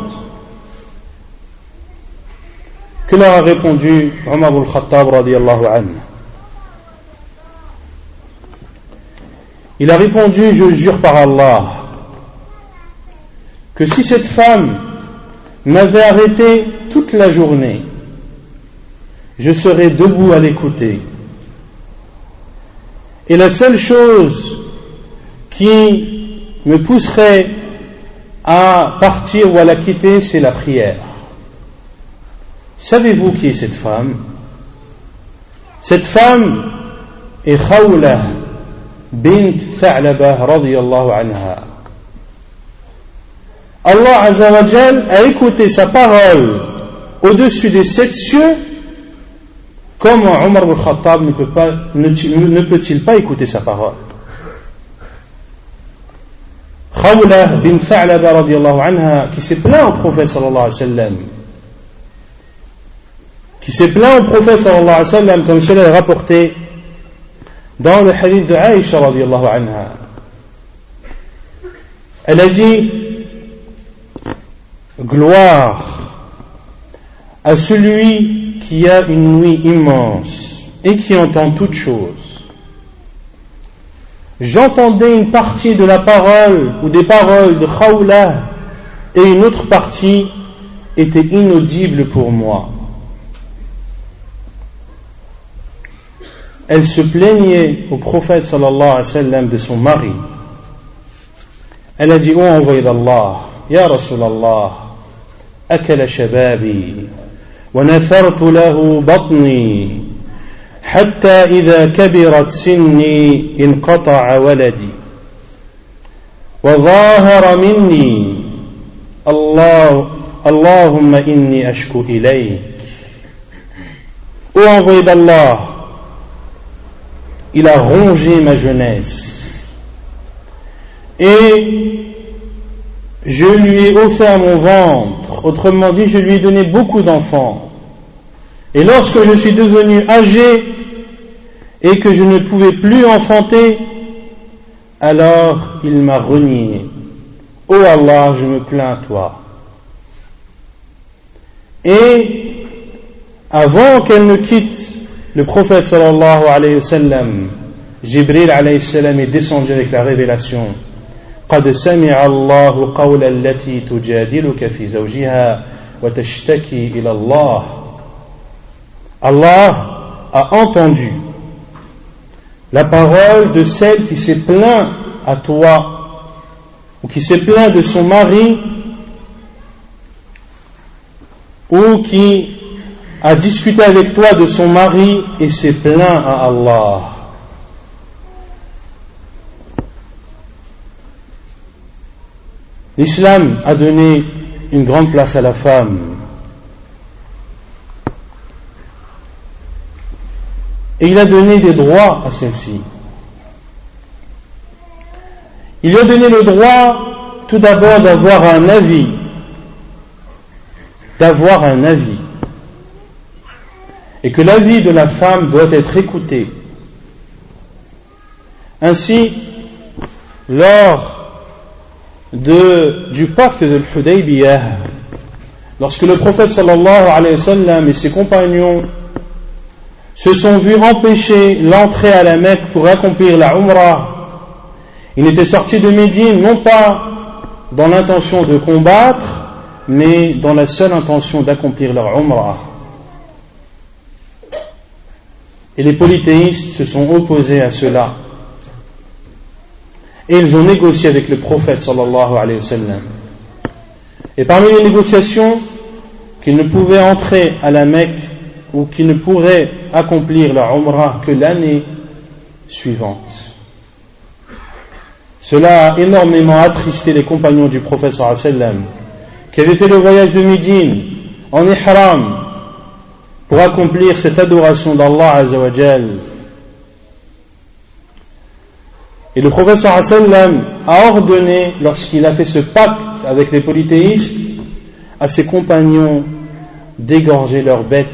Que leur a répondu Omar al-Khattab radiallahu anhu Il a répondu, je jure par Allah, que si cette femme m'avait arrêté toute la journée, je serais debout à l'écouter. Et la seule chose qui me pousserait à partir ou à la quitter, c'est la prière. Savez-vous qui est cette femme? Cette femme est Khawla bint Tha'laba radiyallahu anha. Allah Azzawajal a écouté sa parole au-dessus des sept cieux Comment Omar al-Khattab ne, peut pas, ne, ne peut-il pas écouter sa parole? Khawla bin Tha'laba radiyallahu anha qui s'est plaint au prophète sallallahu alayhi wa sallam qui s'est plaint au prophète sallallahu alayhi wa sallam comme cela est rapporté dans le hadith de Aïcha radiallahu anha. Elle a dit Gloire à celui qui a une nuit immense et qui entend toutes choses J'entendais une partie de la parole ou des paroles de Khawla et une autre partie était inaudible pour moi. elle se plaignait au prophète sallallahu alayhi wa sallam de son mari. Elle a dit, oh envoyé d'Allah, Ya Rasulallah, أكل شبابي ونثرت له بطني حتى إذا كبرت سني انقطع ولدي وظاهر مني الله اللهم إني أشكو إليك Ô envoyé d'Allah, il a rongé ma jeunesse. Et je lui ai offert mon ventre. Autrement dit, je lui ai donné beaucoup d'enfants. Et lorsque je suis devenu âgé et que je ne pouvais plus enfanter, alors il m'a renié. Ô oh Allah, je me plains à toi. Et avant qu'elle ne quitte le prophète sallallahu alayhi wa sallam, Jibril alayhi salam est descendu avec la révélation. قد سمع الله قول التي تجادلك في زوجها وتشتكي إلى الله Allah a entendu la parole de celle qui s'est plaint à toi ou qui s'est plaint de son mari ou qui a discuté avec toi de son mari et s'est plaint à Allah. L'islam a donné une grande place à la femme. Et il a donné des droits à celle-ci. Il lui a donné le droit tout d'abord d'avoir un avis. D'avoir un avis et que l'avis de la femme doit être écouté. Ainsi, lors du pacte de l'Hudaybiyah, lorsque le prophète sallallahu alayhi wa sallam et ses compagnons se sont vus empêcher l'entrée à la Mecque pour accomplir la Umrah, ils étaient sortis de Médine non pas dans l'intention de combattre, mais dans la seule intention d'accomplir leur Umrah. Et les polythéistes se sont opposés à cela. Et ils ont négocié avec le prophète sallallahu alayhi wa. Et parmi les négociations, qu'ils ne pouvaient entrer à la Mecque ou qu'ils ne pourraient accomplir leur Umrah que l'année suivante. Cela a énormément attristé les compagnons du sallam, qui avaient fait le voyage de Médine en ihram pour accomplir cette adoration d'Allah Azzawajal. Et le professeur a ordonné, lorsqu'il a fait ce pacte avec les polythéistes, à ses compagnons d'égorger leurs bêtes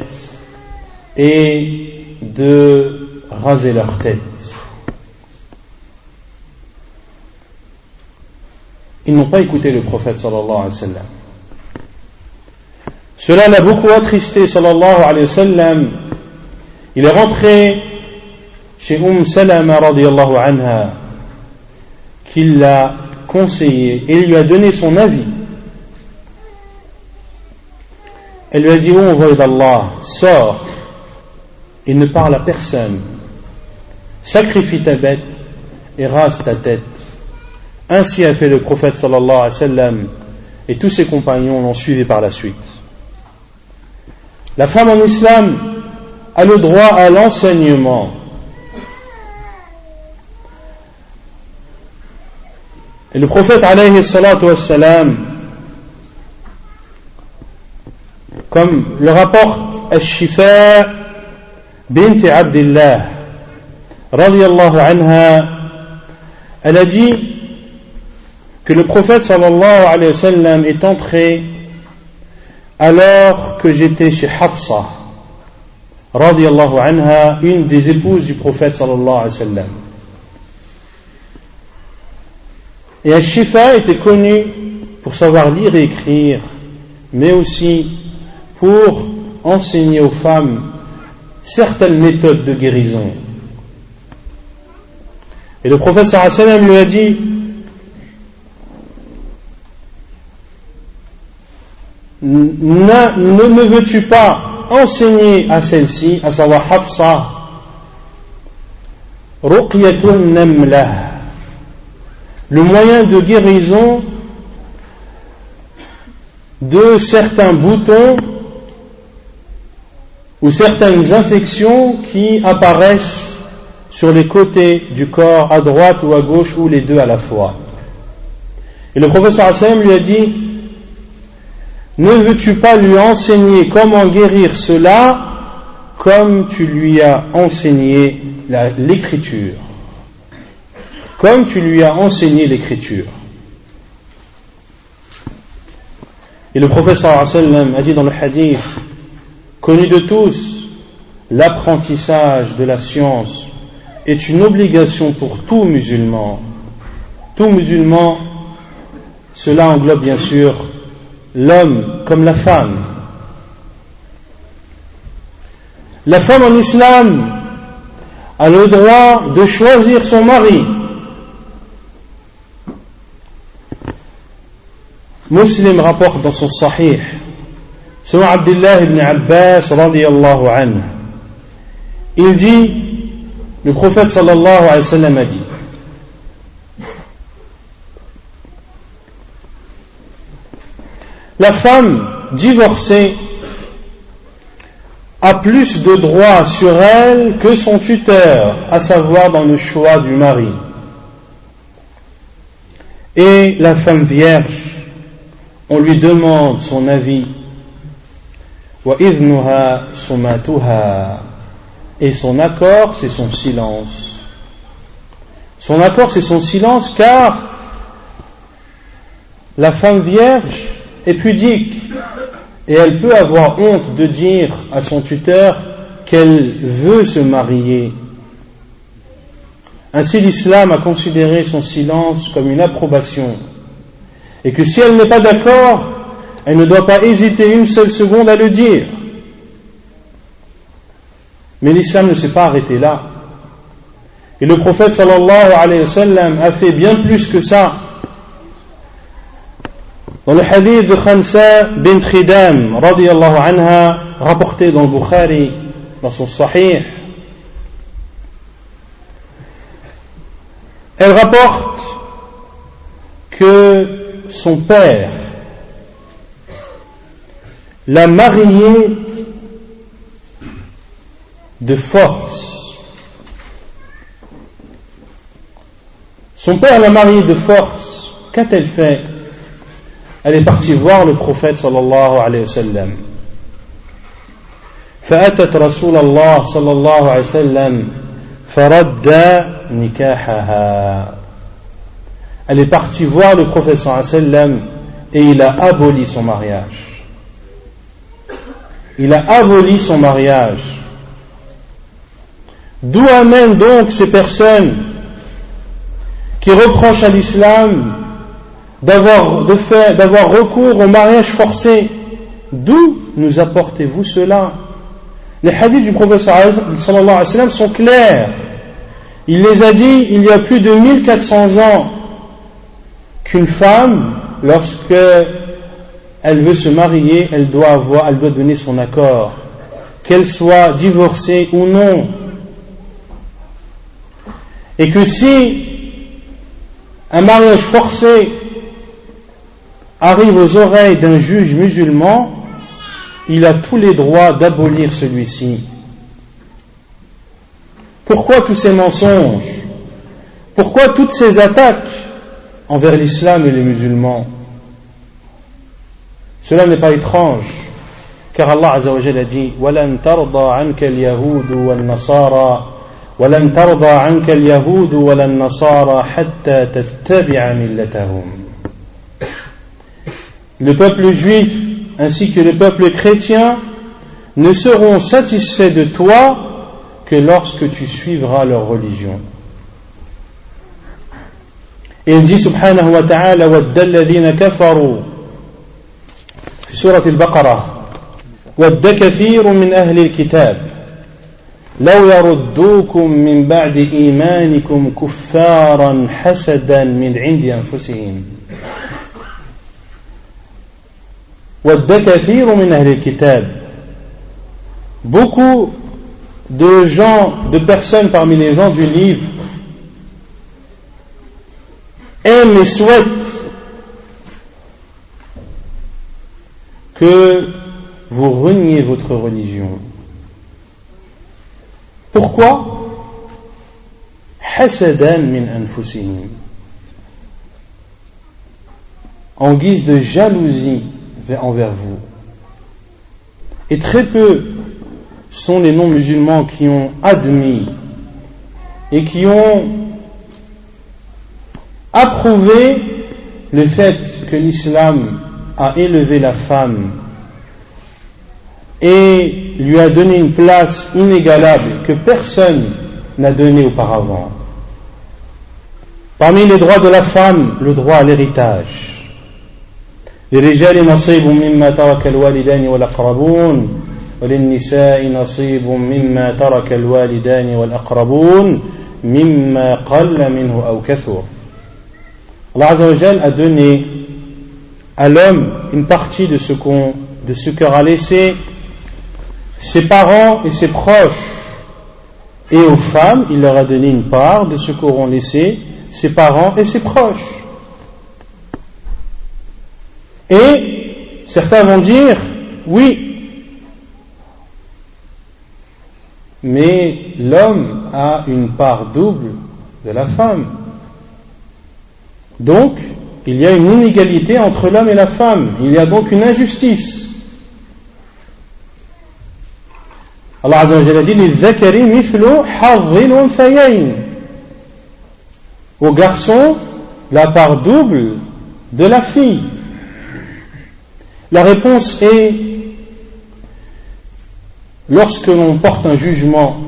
et de raser leurs têtes. Ils n'ont pas écouté le prophète sallallahu alayhi wa sallam. Cela l'a beaucoup attristé, sallallahu alayhi wa sallam. Il est rentré chez Umm Salama, radiallahu anha, qui l'a conseillé et lui a donné son avis. Elle lui a dit, oh envoyé d'Allah, sors et ne parle à personne. Sacrifie ta bête et rase ta tête. Ainsi a fait le prophète et tous ses compagnons l'ont suivi par la suite. La femme en islam a le droit à l'enseignement. Et le prophète comme le rapporte Al-Shifa bint Abdullah, radiallahu anha, elle a dit que le prophète sallallahu alayhi wa sallam est entré alors que j'étais chez Hafsa, radiallahu anha, une des épouses du prophète sallallahu alayhi wa sallam. Et Al-Shifa était connu pour savoir lire et écrire, mais aussi pour enseigner aux femmes certaines méthodes de guérison. Et le prophète sallam lui a dit, ne, veux-tu pas enseigner à celle-ci, à savoir Hafsa, le moyen de guérison de certains boutons ou certaines infections qui apparaissent sur les côtés du corps, à droite ou à gauche, ou les deux à la fois. Et le professeur Hassan lui a dit, ne veux-tu pas lui enseigner comment guérir cela comme tu lui as enseigné l'écriture? Comme tu lui as enseigné l'écriture. Et le professeur a dit dans le hadith, connu de tous, l'apprentissage de la science est une obligation pour tout musulman. Tout musulman, cela englobe bien sûr l'homme comme la femme. La femme en islam a le droit de choisir son mari. Muslim rapporte dans son sahih, selon Abdullah ibn Abbas radiallahu anhu, il dit le prophète sallallahu alayhi wa sallam a dit La femme divorcée a plus de droits sur elle que son tuteur, à savoir dans le choix du mari. Et la femme vierge, on lui demande son avis. Et son accord, c'est son silence. Son accord, c'est son silence, car la femme vierge est pudique et elle peut avoir honte de dire à son tuteur qu'elle veut se marier. Ainsi l'islam a considéré son silence comme une approbation et que si elle n'est pas d'accord, elle ne doit pas hésiter une seule seconde à le dire. Mais l'islam ne s'est pas arrêté là. Et le prophète sallallahu alayhi wa sallam a fait bien plus que ça. Dans le hadith de Khansa bint Khidam, radiallahu anha, rapporté dans le Bukhari, dans son Sahih, elle rapporte que son père l'a mariée de force. Son père l'a mariée de force. Qu'a-t-elle fait Elle est partie voir le prophète sallallahu alayhi wa sallam. فأتت رسول الله صلى الله عليه وسلم فرد نكاحها Elle est partie voir le prophète sallallahu alayhi wa sallam et il a aboli son mariage. Il a aboli son mariage. D'où amènent donc ces personnes qui reprochent à l'islam d'avoir, recours au mariage forcé? D'où nous apportez-vous cela? Les hadiths du prophète sallallahu sont clairs. Il les a dit il y a plus de 1400 ans qu'une femme, lorsque elle veut se marier, elle doit avoir, elle doit donner son accord, qu'elle soit divorcée ou non. Et que si un mariage forcé arrive aux oreilles d'un juge musulman, il a tous les droits d'abolir celui-ci. Pourquoi tous ces mensonges? Pourquoi toutes ces attaques envers l'islam et les musulmans? Cela n'est pas étrange, car Allah a dit ولن ترضى عنك اليهود ولا النصارى حتى تتبع ملتهم Le peuple juif ainsi que le peuple chrétien ne seront satisfaits de toi que lorsque tu suivras leur religion. Et il dit subhanahu wa ta'ala وَدَّ الَّذِينَ كَفَرُوا في سورة البقرة. وَدَّ كثير من أهل الكتاب لو يردوكم من بعد إيمانكم كفارا حسدا من عند أنفسهم. ود كثير من أهل الكتاب beaucoup de gens, de personnes parmi les gens du livre aiment et souhaitent que vous reniez votre religion. Pourquoi? En guise de jalousie envers vous. Et très peu sont les non-musulmans qui ont admis et qui ont approuvé le fait que l'islam a élevé la femme et lui a donné une place inégalable que personne n'a donnée auparavant. Parmi les droits de la femme, le droit à l'héritage. للرجال نصيب مما ترك الوالدان والأقربون وللنساء نصيب مما ترك الوالدان والأقربون مما قل منه أو كثر Allah Azzawajal a donné à l'homme une partie de ce qu'on de ce qu'aura laissé ses parents et ses proches et aux femmes il leur a donné une part de ce qu'auront laissé ses parents et ses proches Et certains vont dire, oui, mais l'homme a une part double de la femme. Donc, il y a une inégalité entre l'homme et la femme. Il y a donc une injustice. Allah a dit Au garçon, la part double de la fille. La réponse est, lorsque l'on porte un jugement,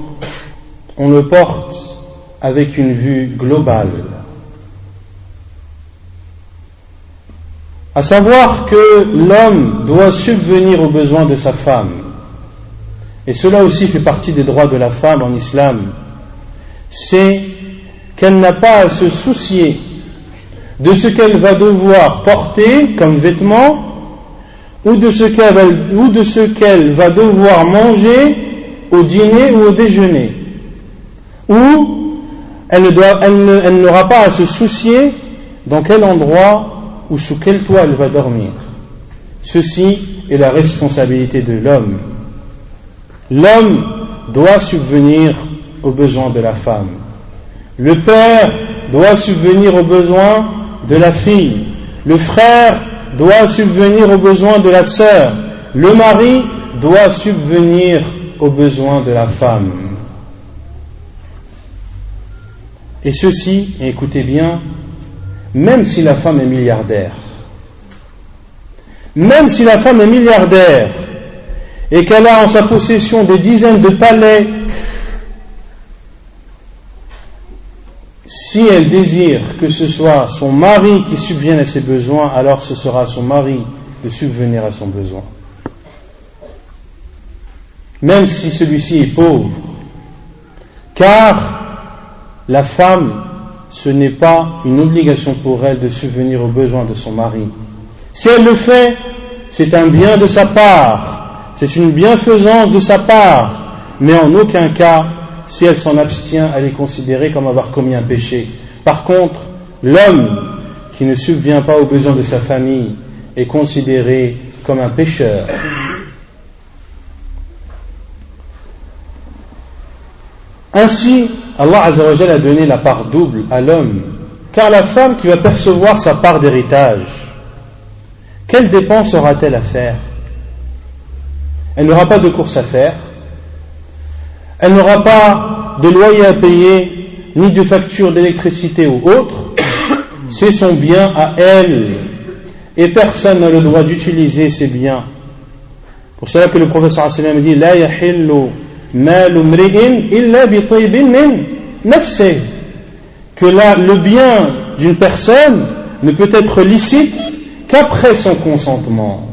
on le porte avec une vue globale. À savoir que l'homme doit subvenir aux besoins de sa femme. Et cela aussi fait partie des droits de la femme en islam. C'est qu'elle n'a pas à se soucier de ce qu'elle va devoir porter comme vêtement ou de ce qu'elle va, devoir manger au dîner ou au déjeuner, ou elle n'aura pas à se soucier dans quel endroit ou sous quel toit elle va dormir. Ceci est la responsabilité de l'homme. L'homme doit subvenir aux besoins de la femme. Le père doit subvenir aux besoins de la fille. Le frère doit subvenir aux besoins de la sœur, le mari doit subvenir aux besoins de la femme. Et ceci, écoutez bien, même si la femme est milliardaire, même si la femme est milliardaire et qu'elle a en sa possession des dizaines de palais Si elle désire que ce soit son mari qui subvienne à ses besoins, alors ce sera son mari de subvenir à son besoin. Même si celui-ci est pauvre. Car la femme, ce n'est pas une obligation pour elle de subvenir aux besoins de son mari. Si elle le fait, c'est un bien de sa part, c'est une bienfaisance de sa part, mais en aucun cas si elle s'en abstient, elle est considérée comme avoir commis un péché. Par contre, l'homme qui ne subvient pas aux besoins de sa famille est considéré comme un pécheur. Ainsi, Allah a donné la part double à l'homme, car la femme qui va percevoir sa part d'héritage, quelle dépense aura-t-elle à faire? Elle n'aura pas de course à faire, elle n'aura pas de loyer à payer, ni de facture d'électricité ou autre. C'est son bien à elle. Et personne n'a le droit d'utiliser ses biens. Pour cela que le professeur sallam dit La que le bien d'une personne ne peut être licite qu'après son consentement.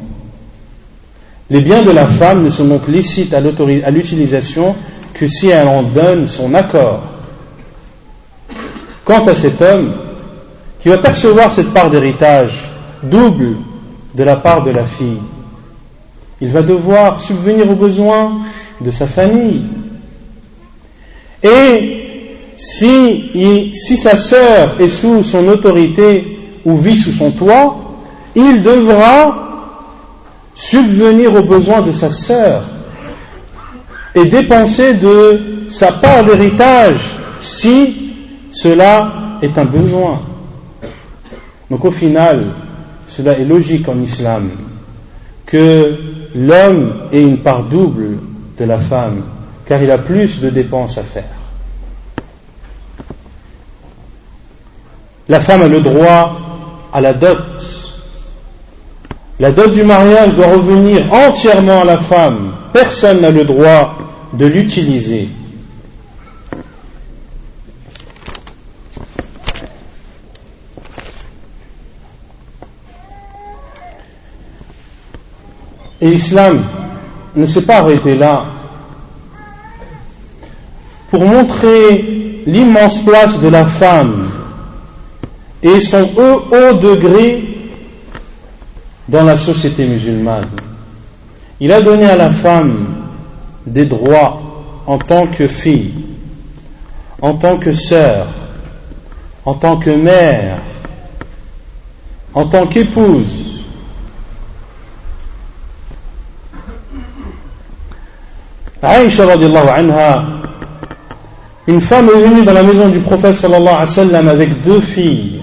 Les biens de la femme ne sont donc licites à l'utilisation que si elle en donne son accord. Quant à cet homme qui va percevoir cette part d'héritage double de la part de la fille, il va devoir subvenir aux besoins de sa famille, Et si, sa sœur est sous son autorité ou vit sous son toit, il devra subvenir aux besoins de sa sœur et dépenser de sa part d'héritage si cela est un besoin. Donc au final, cela est logique en islam que l'homme ait une part double de la femme, car il a plus de dépenses à faire. La femme a le droit à la dot. La dot du mariage doit revenir entièrement à la femme. Personne n'a le droit de l'utiliser. Et l'islam ne s'est pas arrêté là. Pour montrer l'immense place de la femme et son haut, degré dans la société musulmane, il a donné à la femme des droits en tant que fille, en tant que sœur, en tant que mère, en tant qu'épouse, Aïcha radiallahu anha, une femme est venue dans la maison du prophète sallallahu alayhi wa sallam avec deux filles.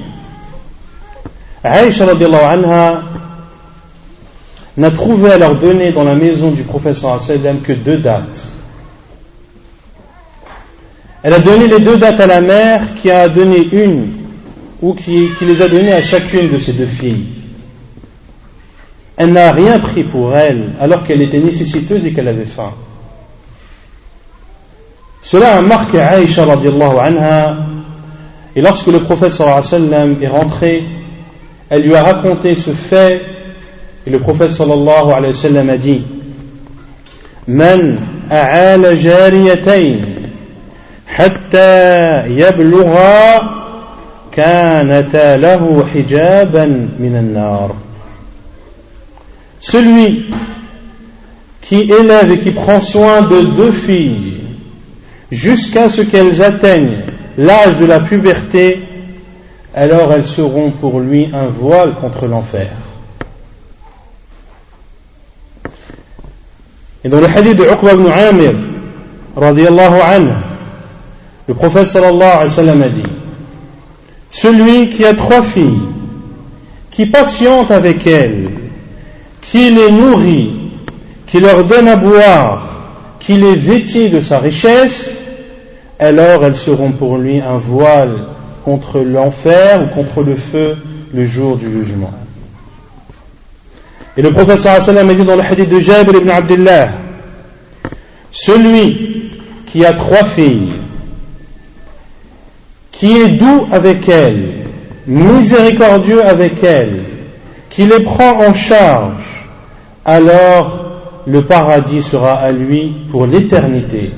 Aïcha radiallahu anha n'a trouvé à leur donner dans la maison du prophète sallallahu alayhi wa sallam que deux dates. Elle a donné les deux dates à la mère qui a donné une ou qui les a données à chacune de ses deux filles. Elle n'a rien pris pour elle alors qu'elle était nécessiteuse et qu'elle avait faim. Cela a marqué Aïcha radiallahu anha, et lorsque le prophète sallallahu alayhi wa sallam est rentré, elle lui a raconté ce fait, et le prophète sallallahu alayhi wa sallam a dit Man a'ala jariyatayn hatta yablugha kanata lahu hijaban minan nar. Celui qui élève et qui prend soin de deux filles jusqu'à ce qu'elles atteignent l'âge de la puberté, alors elles seront pour lui un voile contre l'enfer. Et dans le hadith de Uqba ibn Amir, radiallahu anhu, le prophète sallallahu alayhi wa sallam a dit, celui qui a trois filles, qui patiente avec elles, qui les nourrit, qui leur donne à boire, qui les vêtit de sa richesse, alors elles seront pour lui un voile contre l'enfer ou contre le feu le jour du jugement. Et le professeur sallam a dit dans le hadith de Jabir ibn Abdullah, celui qui a trois filles, qui est doux avec elles, miséricordieux avec elles, qui les prend en charge, alors le paradis sera à lui pour l'éternité.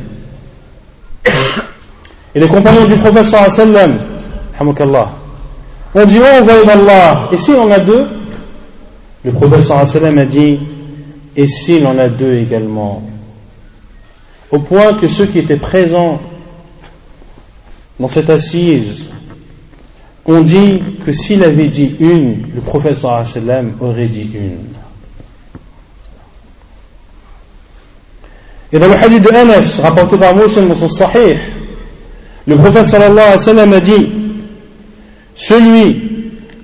Et les compagnons du prophète sallam, ont dit, oh, envoyé d'Allah, et s'il en a deux? Le prophète sallam a dit, et s'il en a deux également. Au point que ceux qui étaient présents dans cette assise ont dit que s'il avait dit une, le prophète sallam aurait dit une. Et dans le hadith de Anas, rapporté par Muslim dans son Sahih, le prophète sallallahu alayhi wa sallam a dit Celui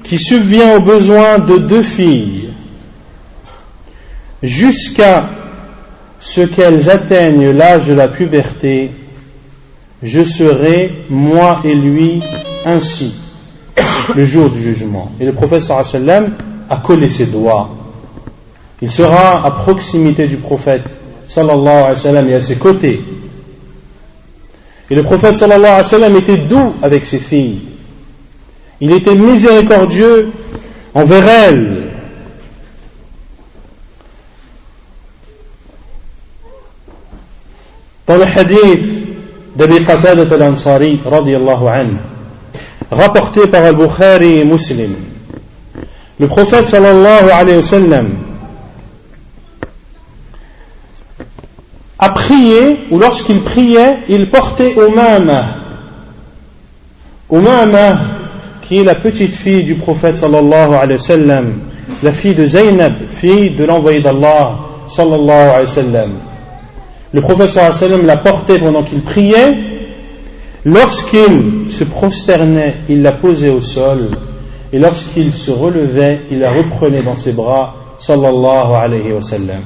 qui subvient aux besoins de deux filles jusqu'à ce qu'elles atteignent l'âge de la puberté, je serai, moi et lui, ainsi, le jour du jugement. Et le prophète sallallahu alayhi wa sallam a collé ses doigts. Il sera à proximité du prophète sallallahu alayhi wa sallam et à ses côtés. Et le prophète sallallahu alayhi wa sallam était doux avec ses filles. Il était miséricordieux envers elles. Dans le hadith d'Abi Qatadat al-Ansari, radiallahu anhu, rapporté par Al-Bukhari et Muslim, le prophète sallallahu alayhi wa sallam a prié, ou lorsqu'il priait, il portait Umama. Umama, qui est la petite fille du prophète sallallahu alayhi wa sallam, la fille de Zaynab, fille de l'envoyé d'Allah sallallahu alayhi wa sallam. Le prophète sallallahu alayhi wa sallam la portait pendant qu'il priait. Lorsqu'il se prosternait, il la posait au sol. Et lorsqu'il se relevait, il la reprenait dans ses bras sallallahu alayhi wa sallam.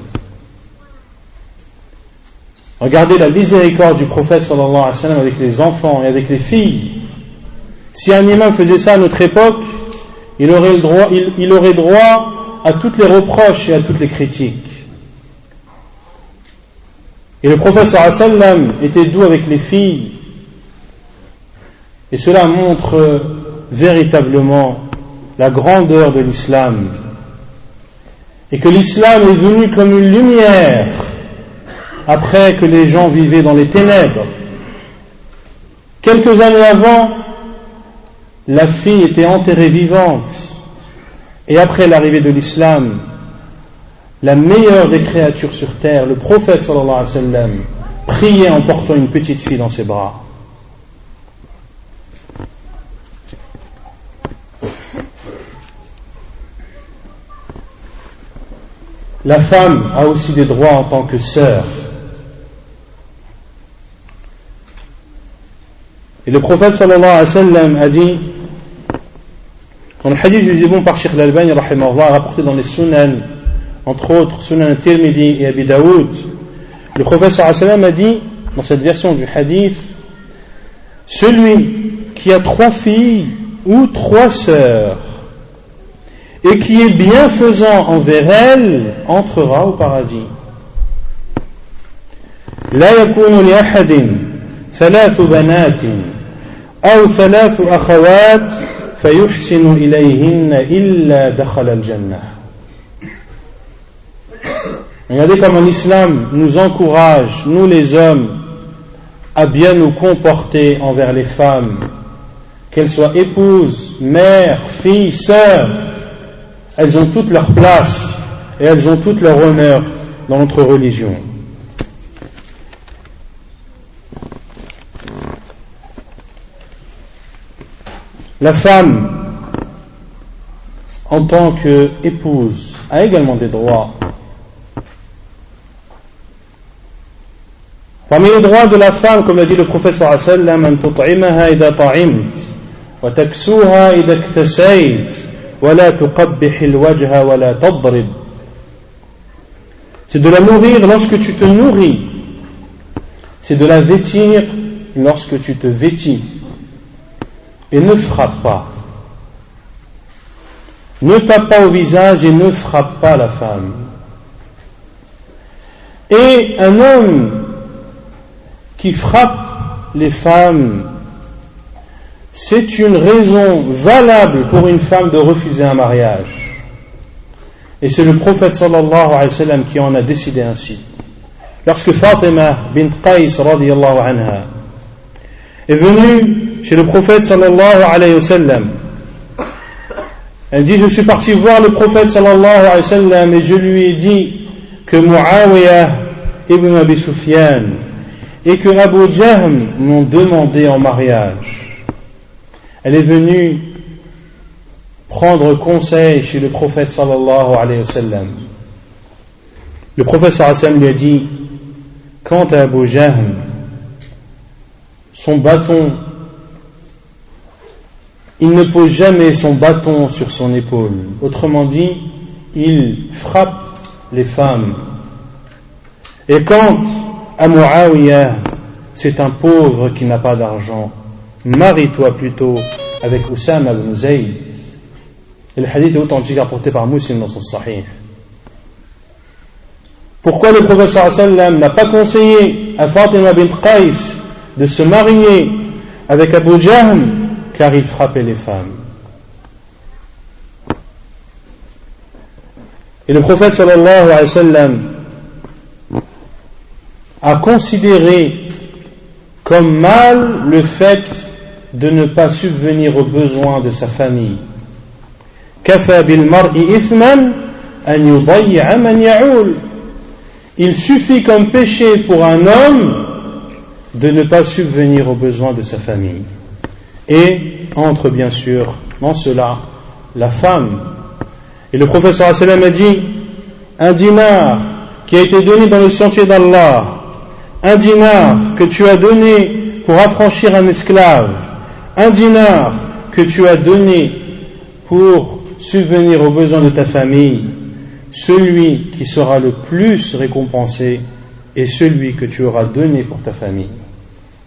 Regardez la miséricorde du prophète sallallahu alayhi wa sallam avec les enfants et avec les filles. Si un imam faisait ça à notre époque, il aurait, droit, à toutes les reproches et à toutes les critiques. Et le prophète sallallahu alayhi sallam était doux avec les filles. Et cela montre véritablement la grandeur de l'islam. Et que l'islam est venu comme une lumière après que les gens vivaient dans les ténèbres. Quelques années avant, la fille était enterrée vivante. Et après l'arrivée de l'islam, la meilleure des créatures sur terre, le prophète sallallahu alayhi wa priait en portant une petite fille dans ses bras. La femme a aussi des droits en tant que sœur. Et le prophète sallallahu alayhi wa sallam a dit, dans le hadith jugé bon par Sheikh al-Albani rapporté dans les Sunan, entre autres Sunan Tirmidhi et Abi Daoud, le prophète sallallahu alayhi wa sallam a dit, dans cette version du hadith, celui qui a trois filles ou trois sœurs et qui est bienfaisant envers elles entrera au paradis. لا يكون لأحد ثلاث بنات أو ثلاث أخوات فيحسن إليهن إلا دخل الجنة Regardez comme l'islam nous encourage, nous les hommes, à bien nous comporter envers les femmes, qu'elles soient épouses, mères, filles, sœurs, elles ont toute leur place et elles ont toute leur honneur dans notre religion. La femme, en tant qu'épouse, a également des droits. Parmi les droits de la femme, comme l'a dit le professeur sallam, c'est de la nourrir lorsque tu te nourris. C'est de la vêtir lorsque tu te vêtis et ne frappe pas. Ne tape pas au visage et ne frappe pas la femme. Et un homme qui frappe les femmes, c'est une raison valable pour une femme de refuser un mariage. Et c'est le prophète sallallahu alayhi wa sallam qui en a décidé ainsi. Lorsque Fatima bint Qais anha est venue chez le prophète sallallahu alayhi wa sallam. Elle dit Je suis parti voir le prophète sallallahu alayhi wa sallam et je lui ai dit que Muawiyah ibn Abi Sufyan et que Abu Jahm m'ont demandé en mariage. Elle est venue prendre conseil chez le prophète sallallahu alayhi wa sallam. Le prophète sallallahu alayhi wa sallam lui a dit Quant à Abu Jahm, son bâton, il ne pose jamais son bâton sur son épaule. Autrement dit, il frappe les femmes. Et quand à Muawiyah, c'est un pauvre qui n'a pas d'argent, marie-toi plutôt avec Oussama ibn Zayd. Et le hadith est authentique apporté par Muslim dans son sahih. Pourquoi le professeur sallam n'a pas conseillé à Fatima bint Qais de se marier avec Abu Jahm car il frappait les femmes. Et le prophète a considéré comme mal le fait de ne pas subvenir aux besoins de sa famille. Il suffit comme péché pour un homme de ne pas subvenir aux besoins de sa famille. Et entre bien sûr dans cela la femme. Et le professeur sallam a dit, un dinar qui a été donné dans le sentier d'Allah, un dinar que tu as donné pour affranchir un esclave, un dinar que tu as donné pour subvenir aux besoins de ta famille, celui qui sera le plus récompensé est celui que tu auras donné pour ta famille.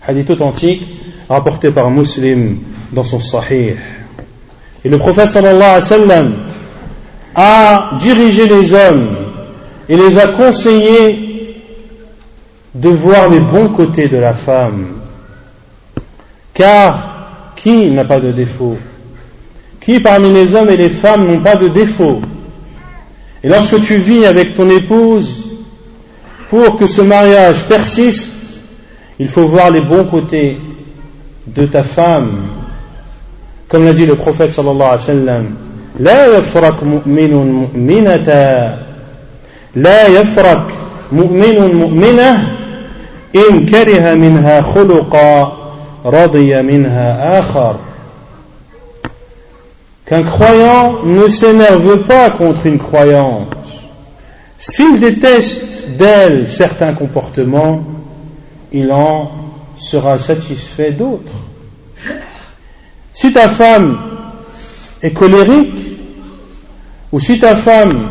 Hadith authentique rapporté par Muslim dans son Sahih. Et le prophète sallallahu alayhi wa sallam a dirigé les hommes et les a conseillés de voir les bons côtés de la femme. Car qui n'a pas de défaut? Qui parmi les hommes et les femmes n'ont pas de défaut? Et lorsque tu vis avec ton épouse, pour que ce mariage persiste, il faut voir les bons côtés de ta femme. Comme l'a dit le prophète sallallahu alayhi wa sallam, لا يفرق مؤمن مؤمنة لا يفرق مؤمن مؤمنة إن كره منها خلقا رضي منها آخر Qu'un croyant ne s'énerve pas contre une croyante. S'il déteste d'elle certains comportements, il en sera satisfait d'autres. Si ta femme est colérique, ou si ta femme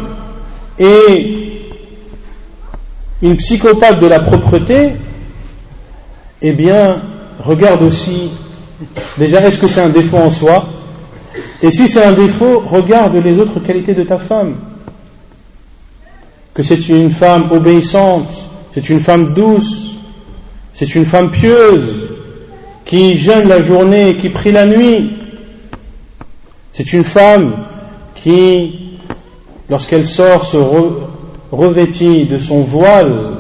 est une psychopathe de la propreté, eh bien, regarde aussi, déjà, est-ce que c'est un défaut en soi? Et si c'est un défaut, regarde les autres qualités de ta femme. Que c'est une femme obéissante, c'est une femme douce, c'est une femme pieuse, qui jeûne la journée, qui prie la nuit. C'est une femme qui, lorsqu'elle sort, se revêtit de son voile,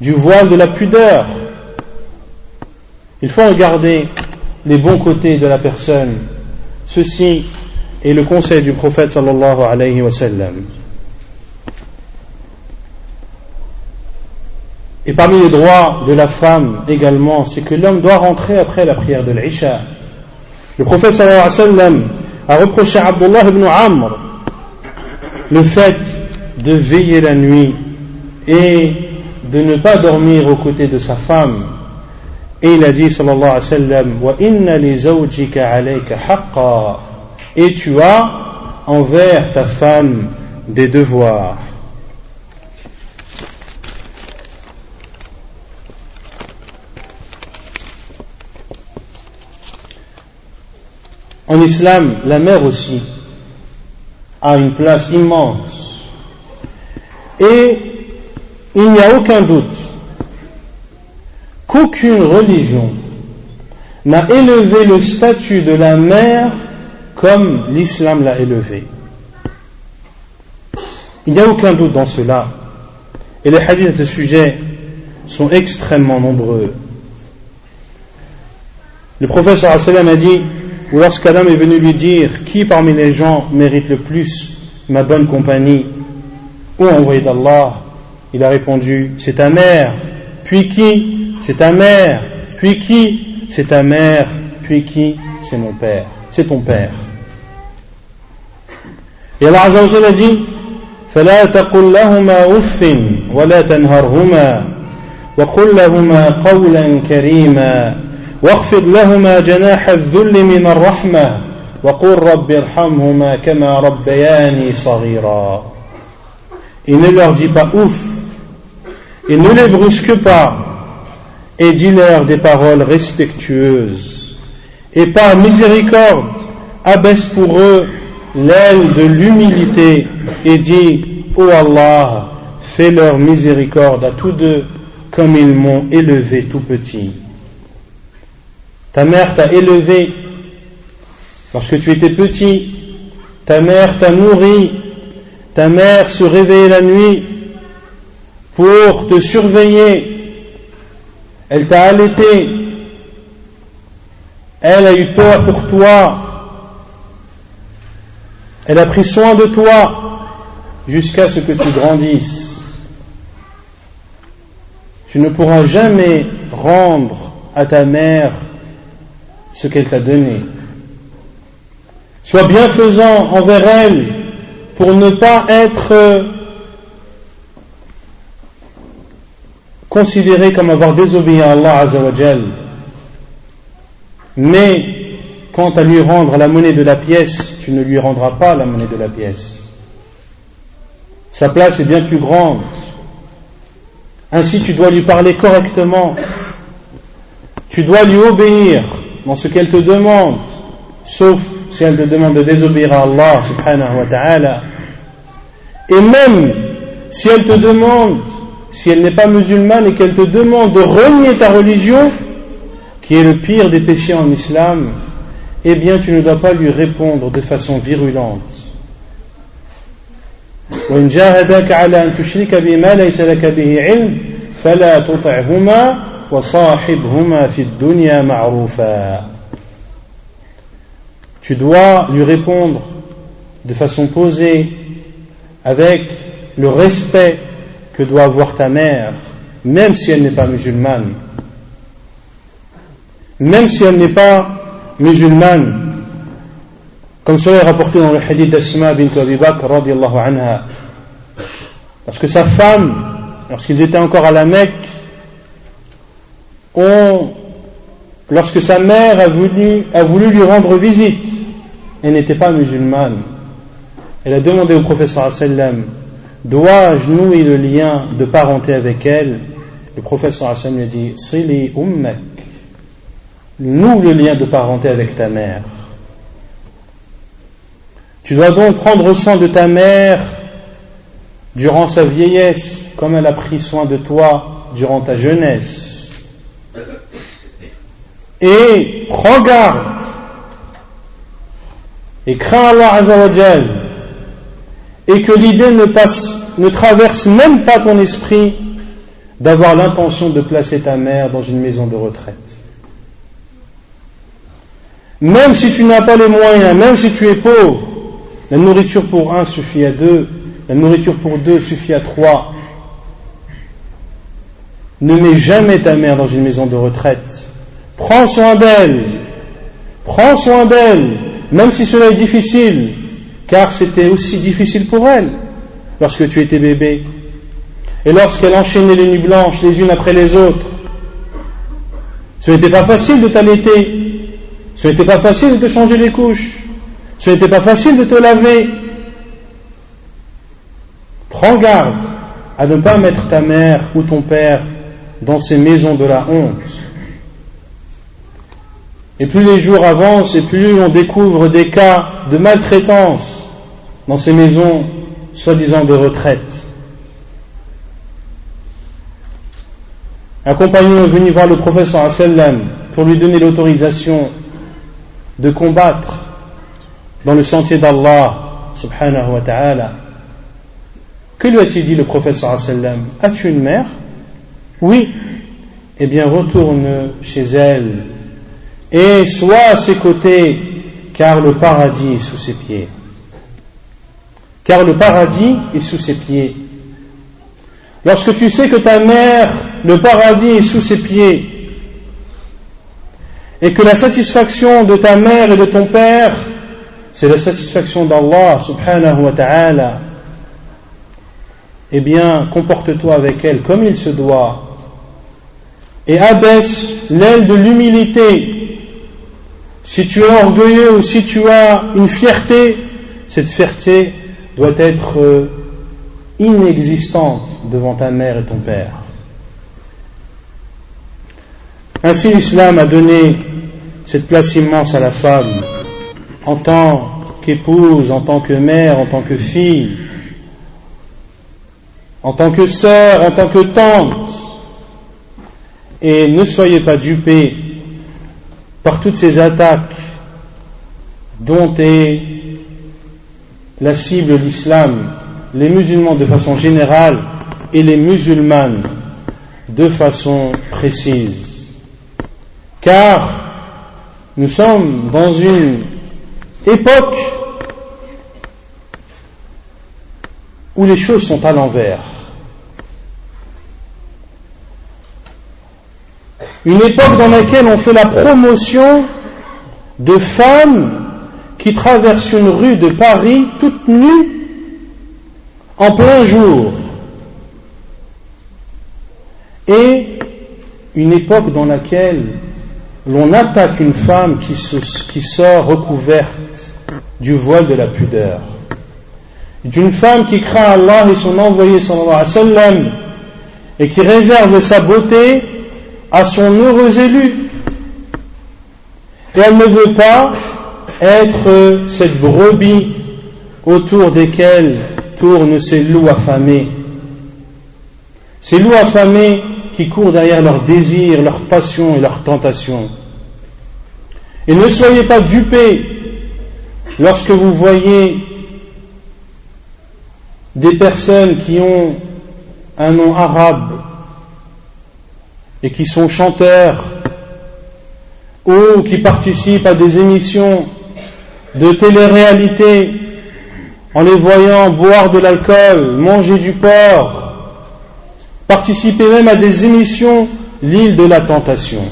du voile de la pudeur. Il faut regarder les bons côtés de la personne. Ceci est le conseil du prophète sallallahu alayhi wa sallam. Et parmi les droits de la femme également, c'est que l'homme doit rentrer après la prière de l'Isha. Le prophète sallallahu alayhi a reproché à Abdullah ibn Amr le fait de veiller la nuit et de ne pas dormir aux côtés de sa femme. Et il a dit sallallahu alayhi wa sallam wa inna li zawjika alayka haqqa et tu as envers ta femme des devoirs. En islam, la mère aussi a une place immense. Et il n'y a aucun doute qu'aucune religion n'a élevé le statut de la mère comme l'islam l'a élevé. Il n'y a aucun doute dans cela. Et les hadiths à ce sujet sont extrêmement nombreux. Le professeur a dit ou lorsqu'un homme est venu lui dire qui parmi les gens mérite le plus ma bonne compagnie, ou envoyé d'Allah, il a répondu c'est ta mère, puis qui C'est ta mère, puis qui C'est ta mère, puis qui C'est mon père, c'est ton père. Et Allah Azza wa a dit فلا تقل لهما أف ولا تنهرهما وقل لهما قولا كريما واخفض لهما جناح الذل من الرحمة وقل رب ارحمهما كما ربياني صغيرا Il ne leur dit pas ouf, et ne les brusque pas, et dis-leur des paroles respectueuses, et par miséricorde, abaisse pour eux l'aile de l'humilité, et dis, Ô oh Allah, fais leur miséricorde à tous deux, comme ils m'ont élevé tout petit. ta mère t'a élevé lorsque tu étais petit. Ta mère t'a nourri. Ta mère se réveillait la nuit pour te surveiller. Elle t'a allaité. Elle a eu peur pour toi. Elle a pris soin de toi jusqu'à ce que tu grandisses. tu ne pourras jamais rendre à ta mère ce qu'elle t'a donné. Sois bienfaisant envers elle pour ne pas être considéré comme avoir désobéi à Allah Azzawajal. Mais quant à lui rendre la monnaie de la pièce, tu ne lui rendras pas la monnaie de la pièce. Sa place est bien plus grande. Ainsi, tu dois lui parler correctement. Tu dois lui obéir dans ce qu'elle te demande, sauf si elle te demande de désobéir à Allah subhanahu wa ta'ala. Et même si elle te demande, si elle n'est pas musulmane et qu'elle te demande de renier ta religion, qui est le pire des péchés en islam, eh bien tu ne dois pas lui répondre de façon virulente. وإن جاهداك على أن تشرك بما ليس لك به علم فلا تطعهما وصاحبهما في الدنيا معروفا Tu dois lui répondre de façon posée, avec le respect que doit avoir ta mère, même si elle n'est pas musulmane. Même si elle n'est pas musulmane, comme cela est rapporté dans le hadith d'Asma bint Abi Bakr anha. Parce que sa femme, lorsqu'ils étaient encore à la Mecque, lorsque sa mère a voulu, lui rendre visite, elle n'était pas musulmane. Elle a demandé au professeur dois-je nouer le lien de parenté avec elle? Le professeur sallam lui a dit, Sili ummak, noue le lien de parenté avec ta mère. Tu dois donc prendre soin de ta mère durant sa vieillesse, comme elle a pris soin de toi durant ta jeunesse. Et prends garde et crains Allah Azzawajal et que l'idée ne passe, ne traverse même pas ton esprit d'avoir l'intention de placer ta mère dans une maison de retraite. Même si tu n'as pas les moyens, même si tu es pauvre, la nourriture pour un suffit à deux, la nourriture pour deux suffit à trois. Ne mets jamais ta mère dans une maison de retraite. Prends soin d'elle. Prends soin d'elle, même si cela est difficile, car c'était aussi difficile pour elle lorsque tu étais bébé. Et lorsqu'elle enchaînait les nuits blanches les unes après les autres. Ce n'était pas facile de t'allaiter. Ce n'était pas facile de te changer les couches. Ce n'était pas facile de te laver. Prends garde à ne pas mettre ta mère ou ton père dans ces maisons de la honte. Et plus les jours avancent et plus on découvre des cas de maltraitance dans ces maisons soi-disant de retraite. Un compagnon est venu voir le professeur sallam pour lui donner l'autorisation de combattre dans le sentier d'Allah subhanahu wa ta'ala. Que lui a-t-il dit le prophète sallam As-tu une mère? Oui. Eh bien retourne chez elle et sois à ses côtés car le paradis est sous ses pieds. Car le paradis est sous ses pieds. Lorsque tu sais que ta mère, le paradis est sous ses pieds, et que la satisfaction de ta mère et de ton père, c'est la satisfaction d'Allah subhanahu wa ta'ala, eh bien, comporte-toi avec elle comme il se doit et abaisse l'aile de l'humilité. Si tu es orgueilleux ou si tu as une fierté, cette fierté doit être euh, inexistante devant ta mère et ton père. Ainsi l'islam a donné cette place immense à la femme en tant qu'épouse, en tant que mère, en tant que fille, en tant que sœur, en tant que tante. Et ne soyez pas dupés par toutes ces attaques dont est la cible l'islam, les musulmans de façon générale et les musulmanes de façon précise. Car nous sommes dans une époque où les choses sont à l'envers. Une époque dans laquelle on fait la promotion de femmes qui traversent une rue de Paris toutes nues en plein jour. Et une époque dans laquelle l'on attaque une femme qui, sort recouverte du voile de la pudeur. D'une femme qui craint Allah et son envoyé sallallahu alayhi wa sallam et qui réserve sa beauté à son heureux élu. Et elle ne veut pas être cette brebis autour desquelles tournent ces loups affamés. Ces loups affamés qui courent derrière leurs désirs, leurs passions et leurs tentations. Et ne soyez pas dupés lorsque vous voyez des personnes qui ont un nom arabe et qui sont chanteurs ou qui participent à des émissions de télé-réalité en les voyant boire de l'alcool, manger du porc, participer même à des émissions l'île de la tentation.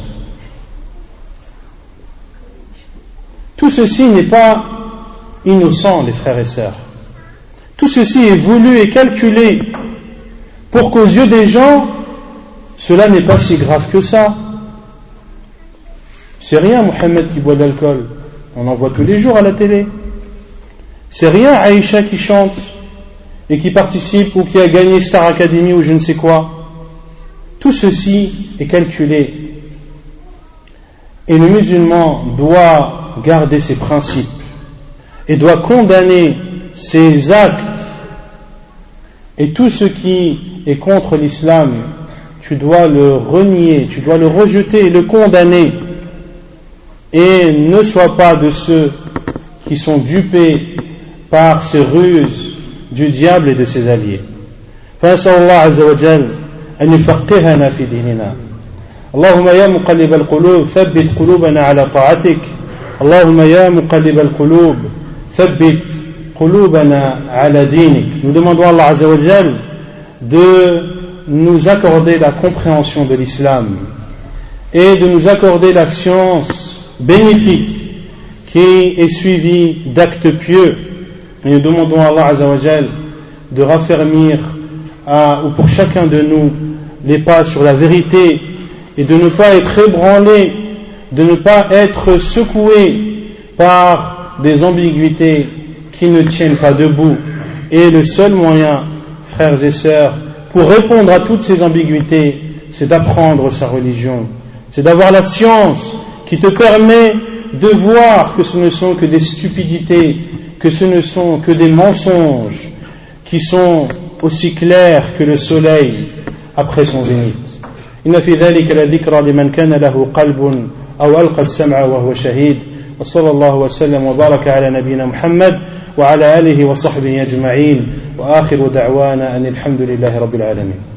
Tout ceci n'est pas innocent, les frères et sœurs. Tout ceci est voulu et calculé pour qu'aux yeux des gens, cela n'est pas si grave que ça. C'est rien, Mohamed qui boit de l'alcool. On en voit tous les jours à la télé. C'est rien, Aïcha qui chante et qui participe ou qui a gagné Star Academy ou je ne sais quoi. Tout ceci est calculé. Et le musulman doit garder ses principes et doit condamner ses actes et tout ce qui est contre l'islam, tu dois le renier, tu dois le rejeter et le condamner. Et ne sois pas de ceux qui sont dupés par ces ruses du diable et de ses alliés. فنسأل الله عز وجل أن يفقهنا في ديننا اللهم يا مقلب القلوب ثبت قلوبنا على طاعتك اللهم يا مقلب القلوب ثبت قلوبنا على دينك nous demandons à Allah عز وجل de nous accorder la compréhension de l'islam et de nous accorder la science bénéfique qui est suivie d'actes pieux Et nous demandons à Allah Azzawajal de raffermir pour chacun de nous les pas sur la vérité et de ne pas être ébranlé, de ne pas être secoué par des ambiguïtés qui ne tiennent pas debout. Et le seul moyen, frères et sœurs, pour répondre à toutes ces ambiguïtés, c'est d'apprendre sa religion, c'est d'avoir la science qui te permet de voir que ce ne sont que des stupidités, que ce ne sont que des mensonges qui sont aussi clairs que le soleil après son zénith. إن في ذلك لذكرى لمن كان له قلب أو ألقى السمع وهو شهيد وصلى الله وسلم وبارك على نبينا محمد وعلى آله وصحبه أجمعين وآخر دعوانا أن الحمد لله رب العالمين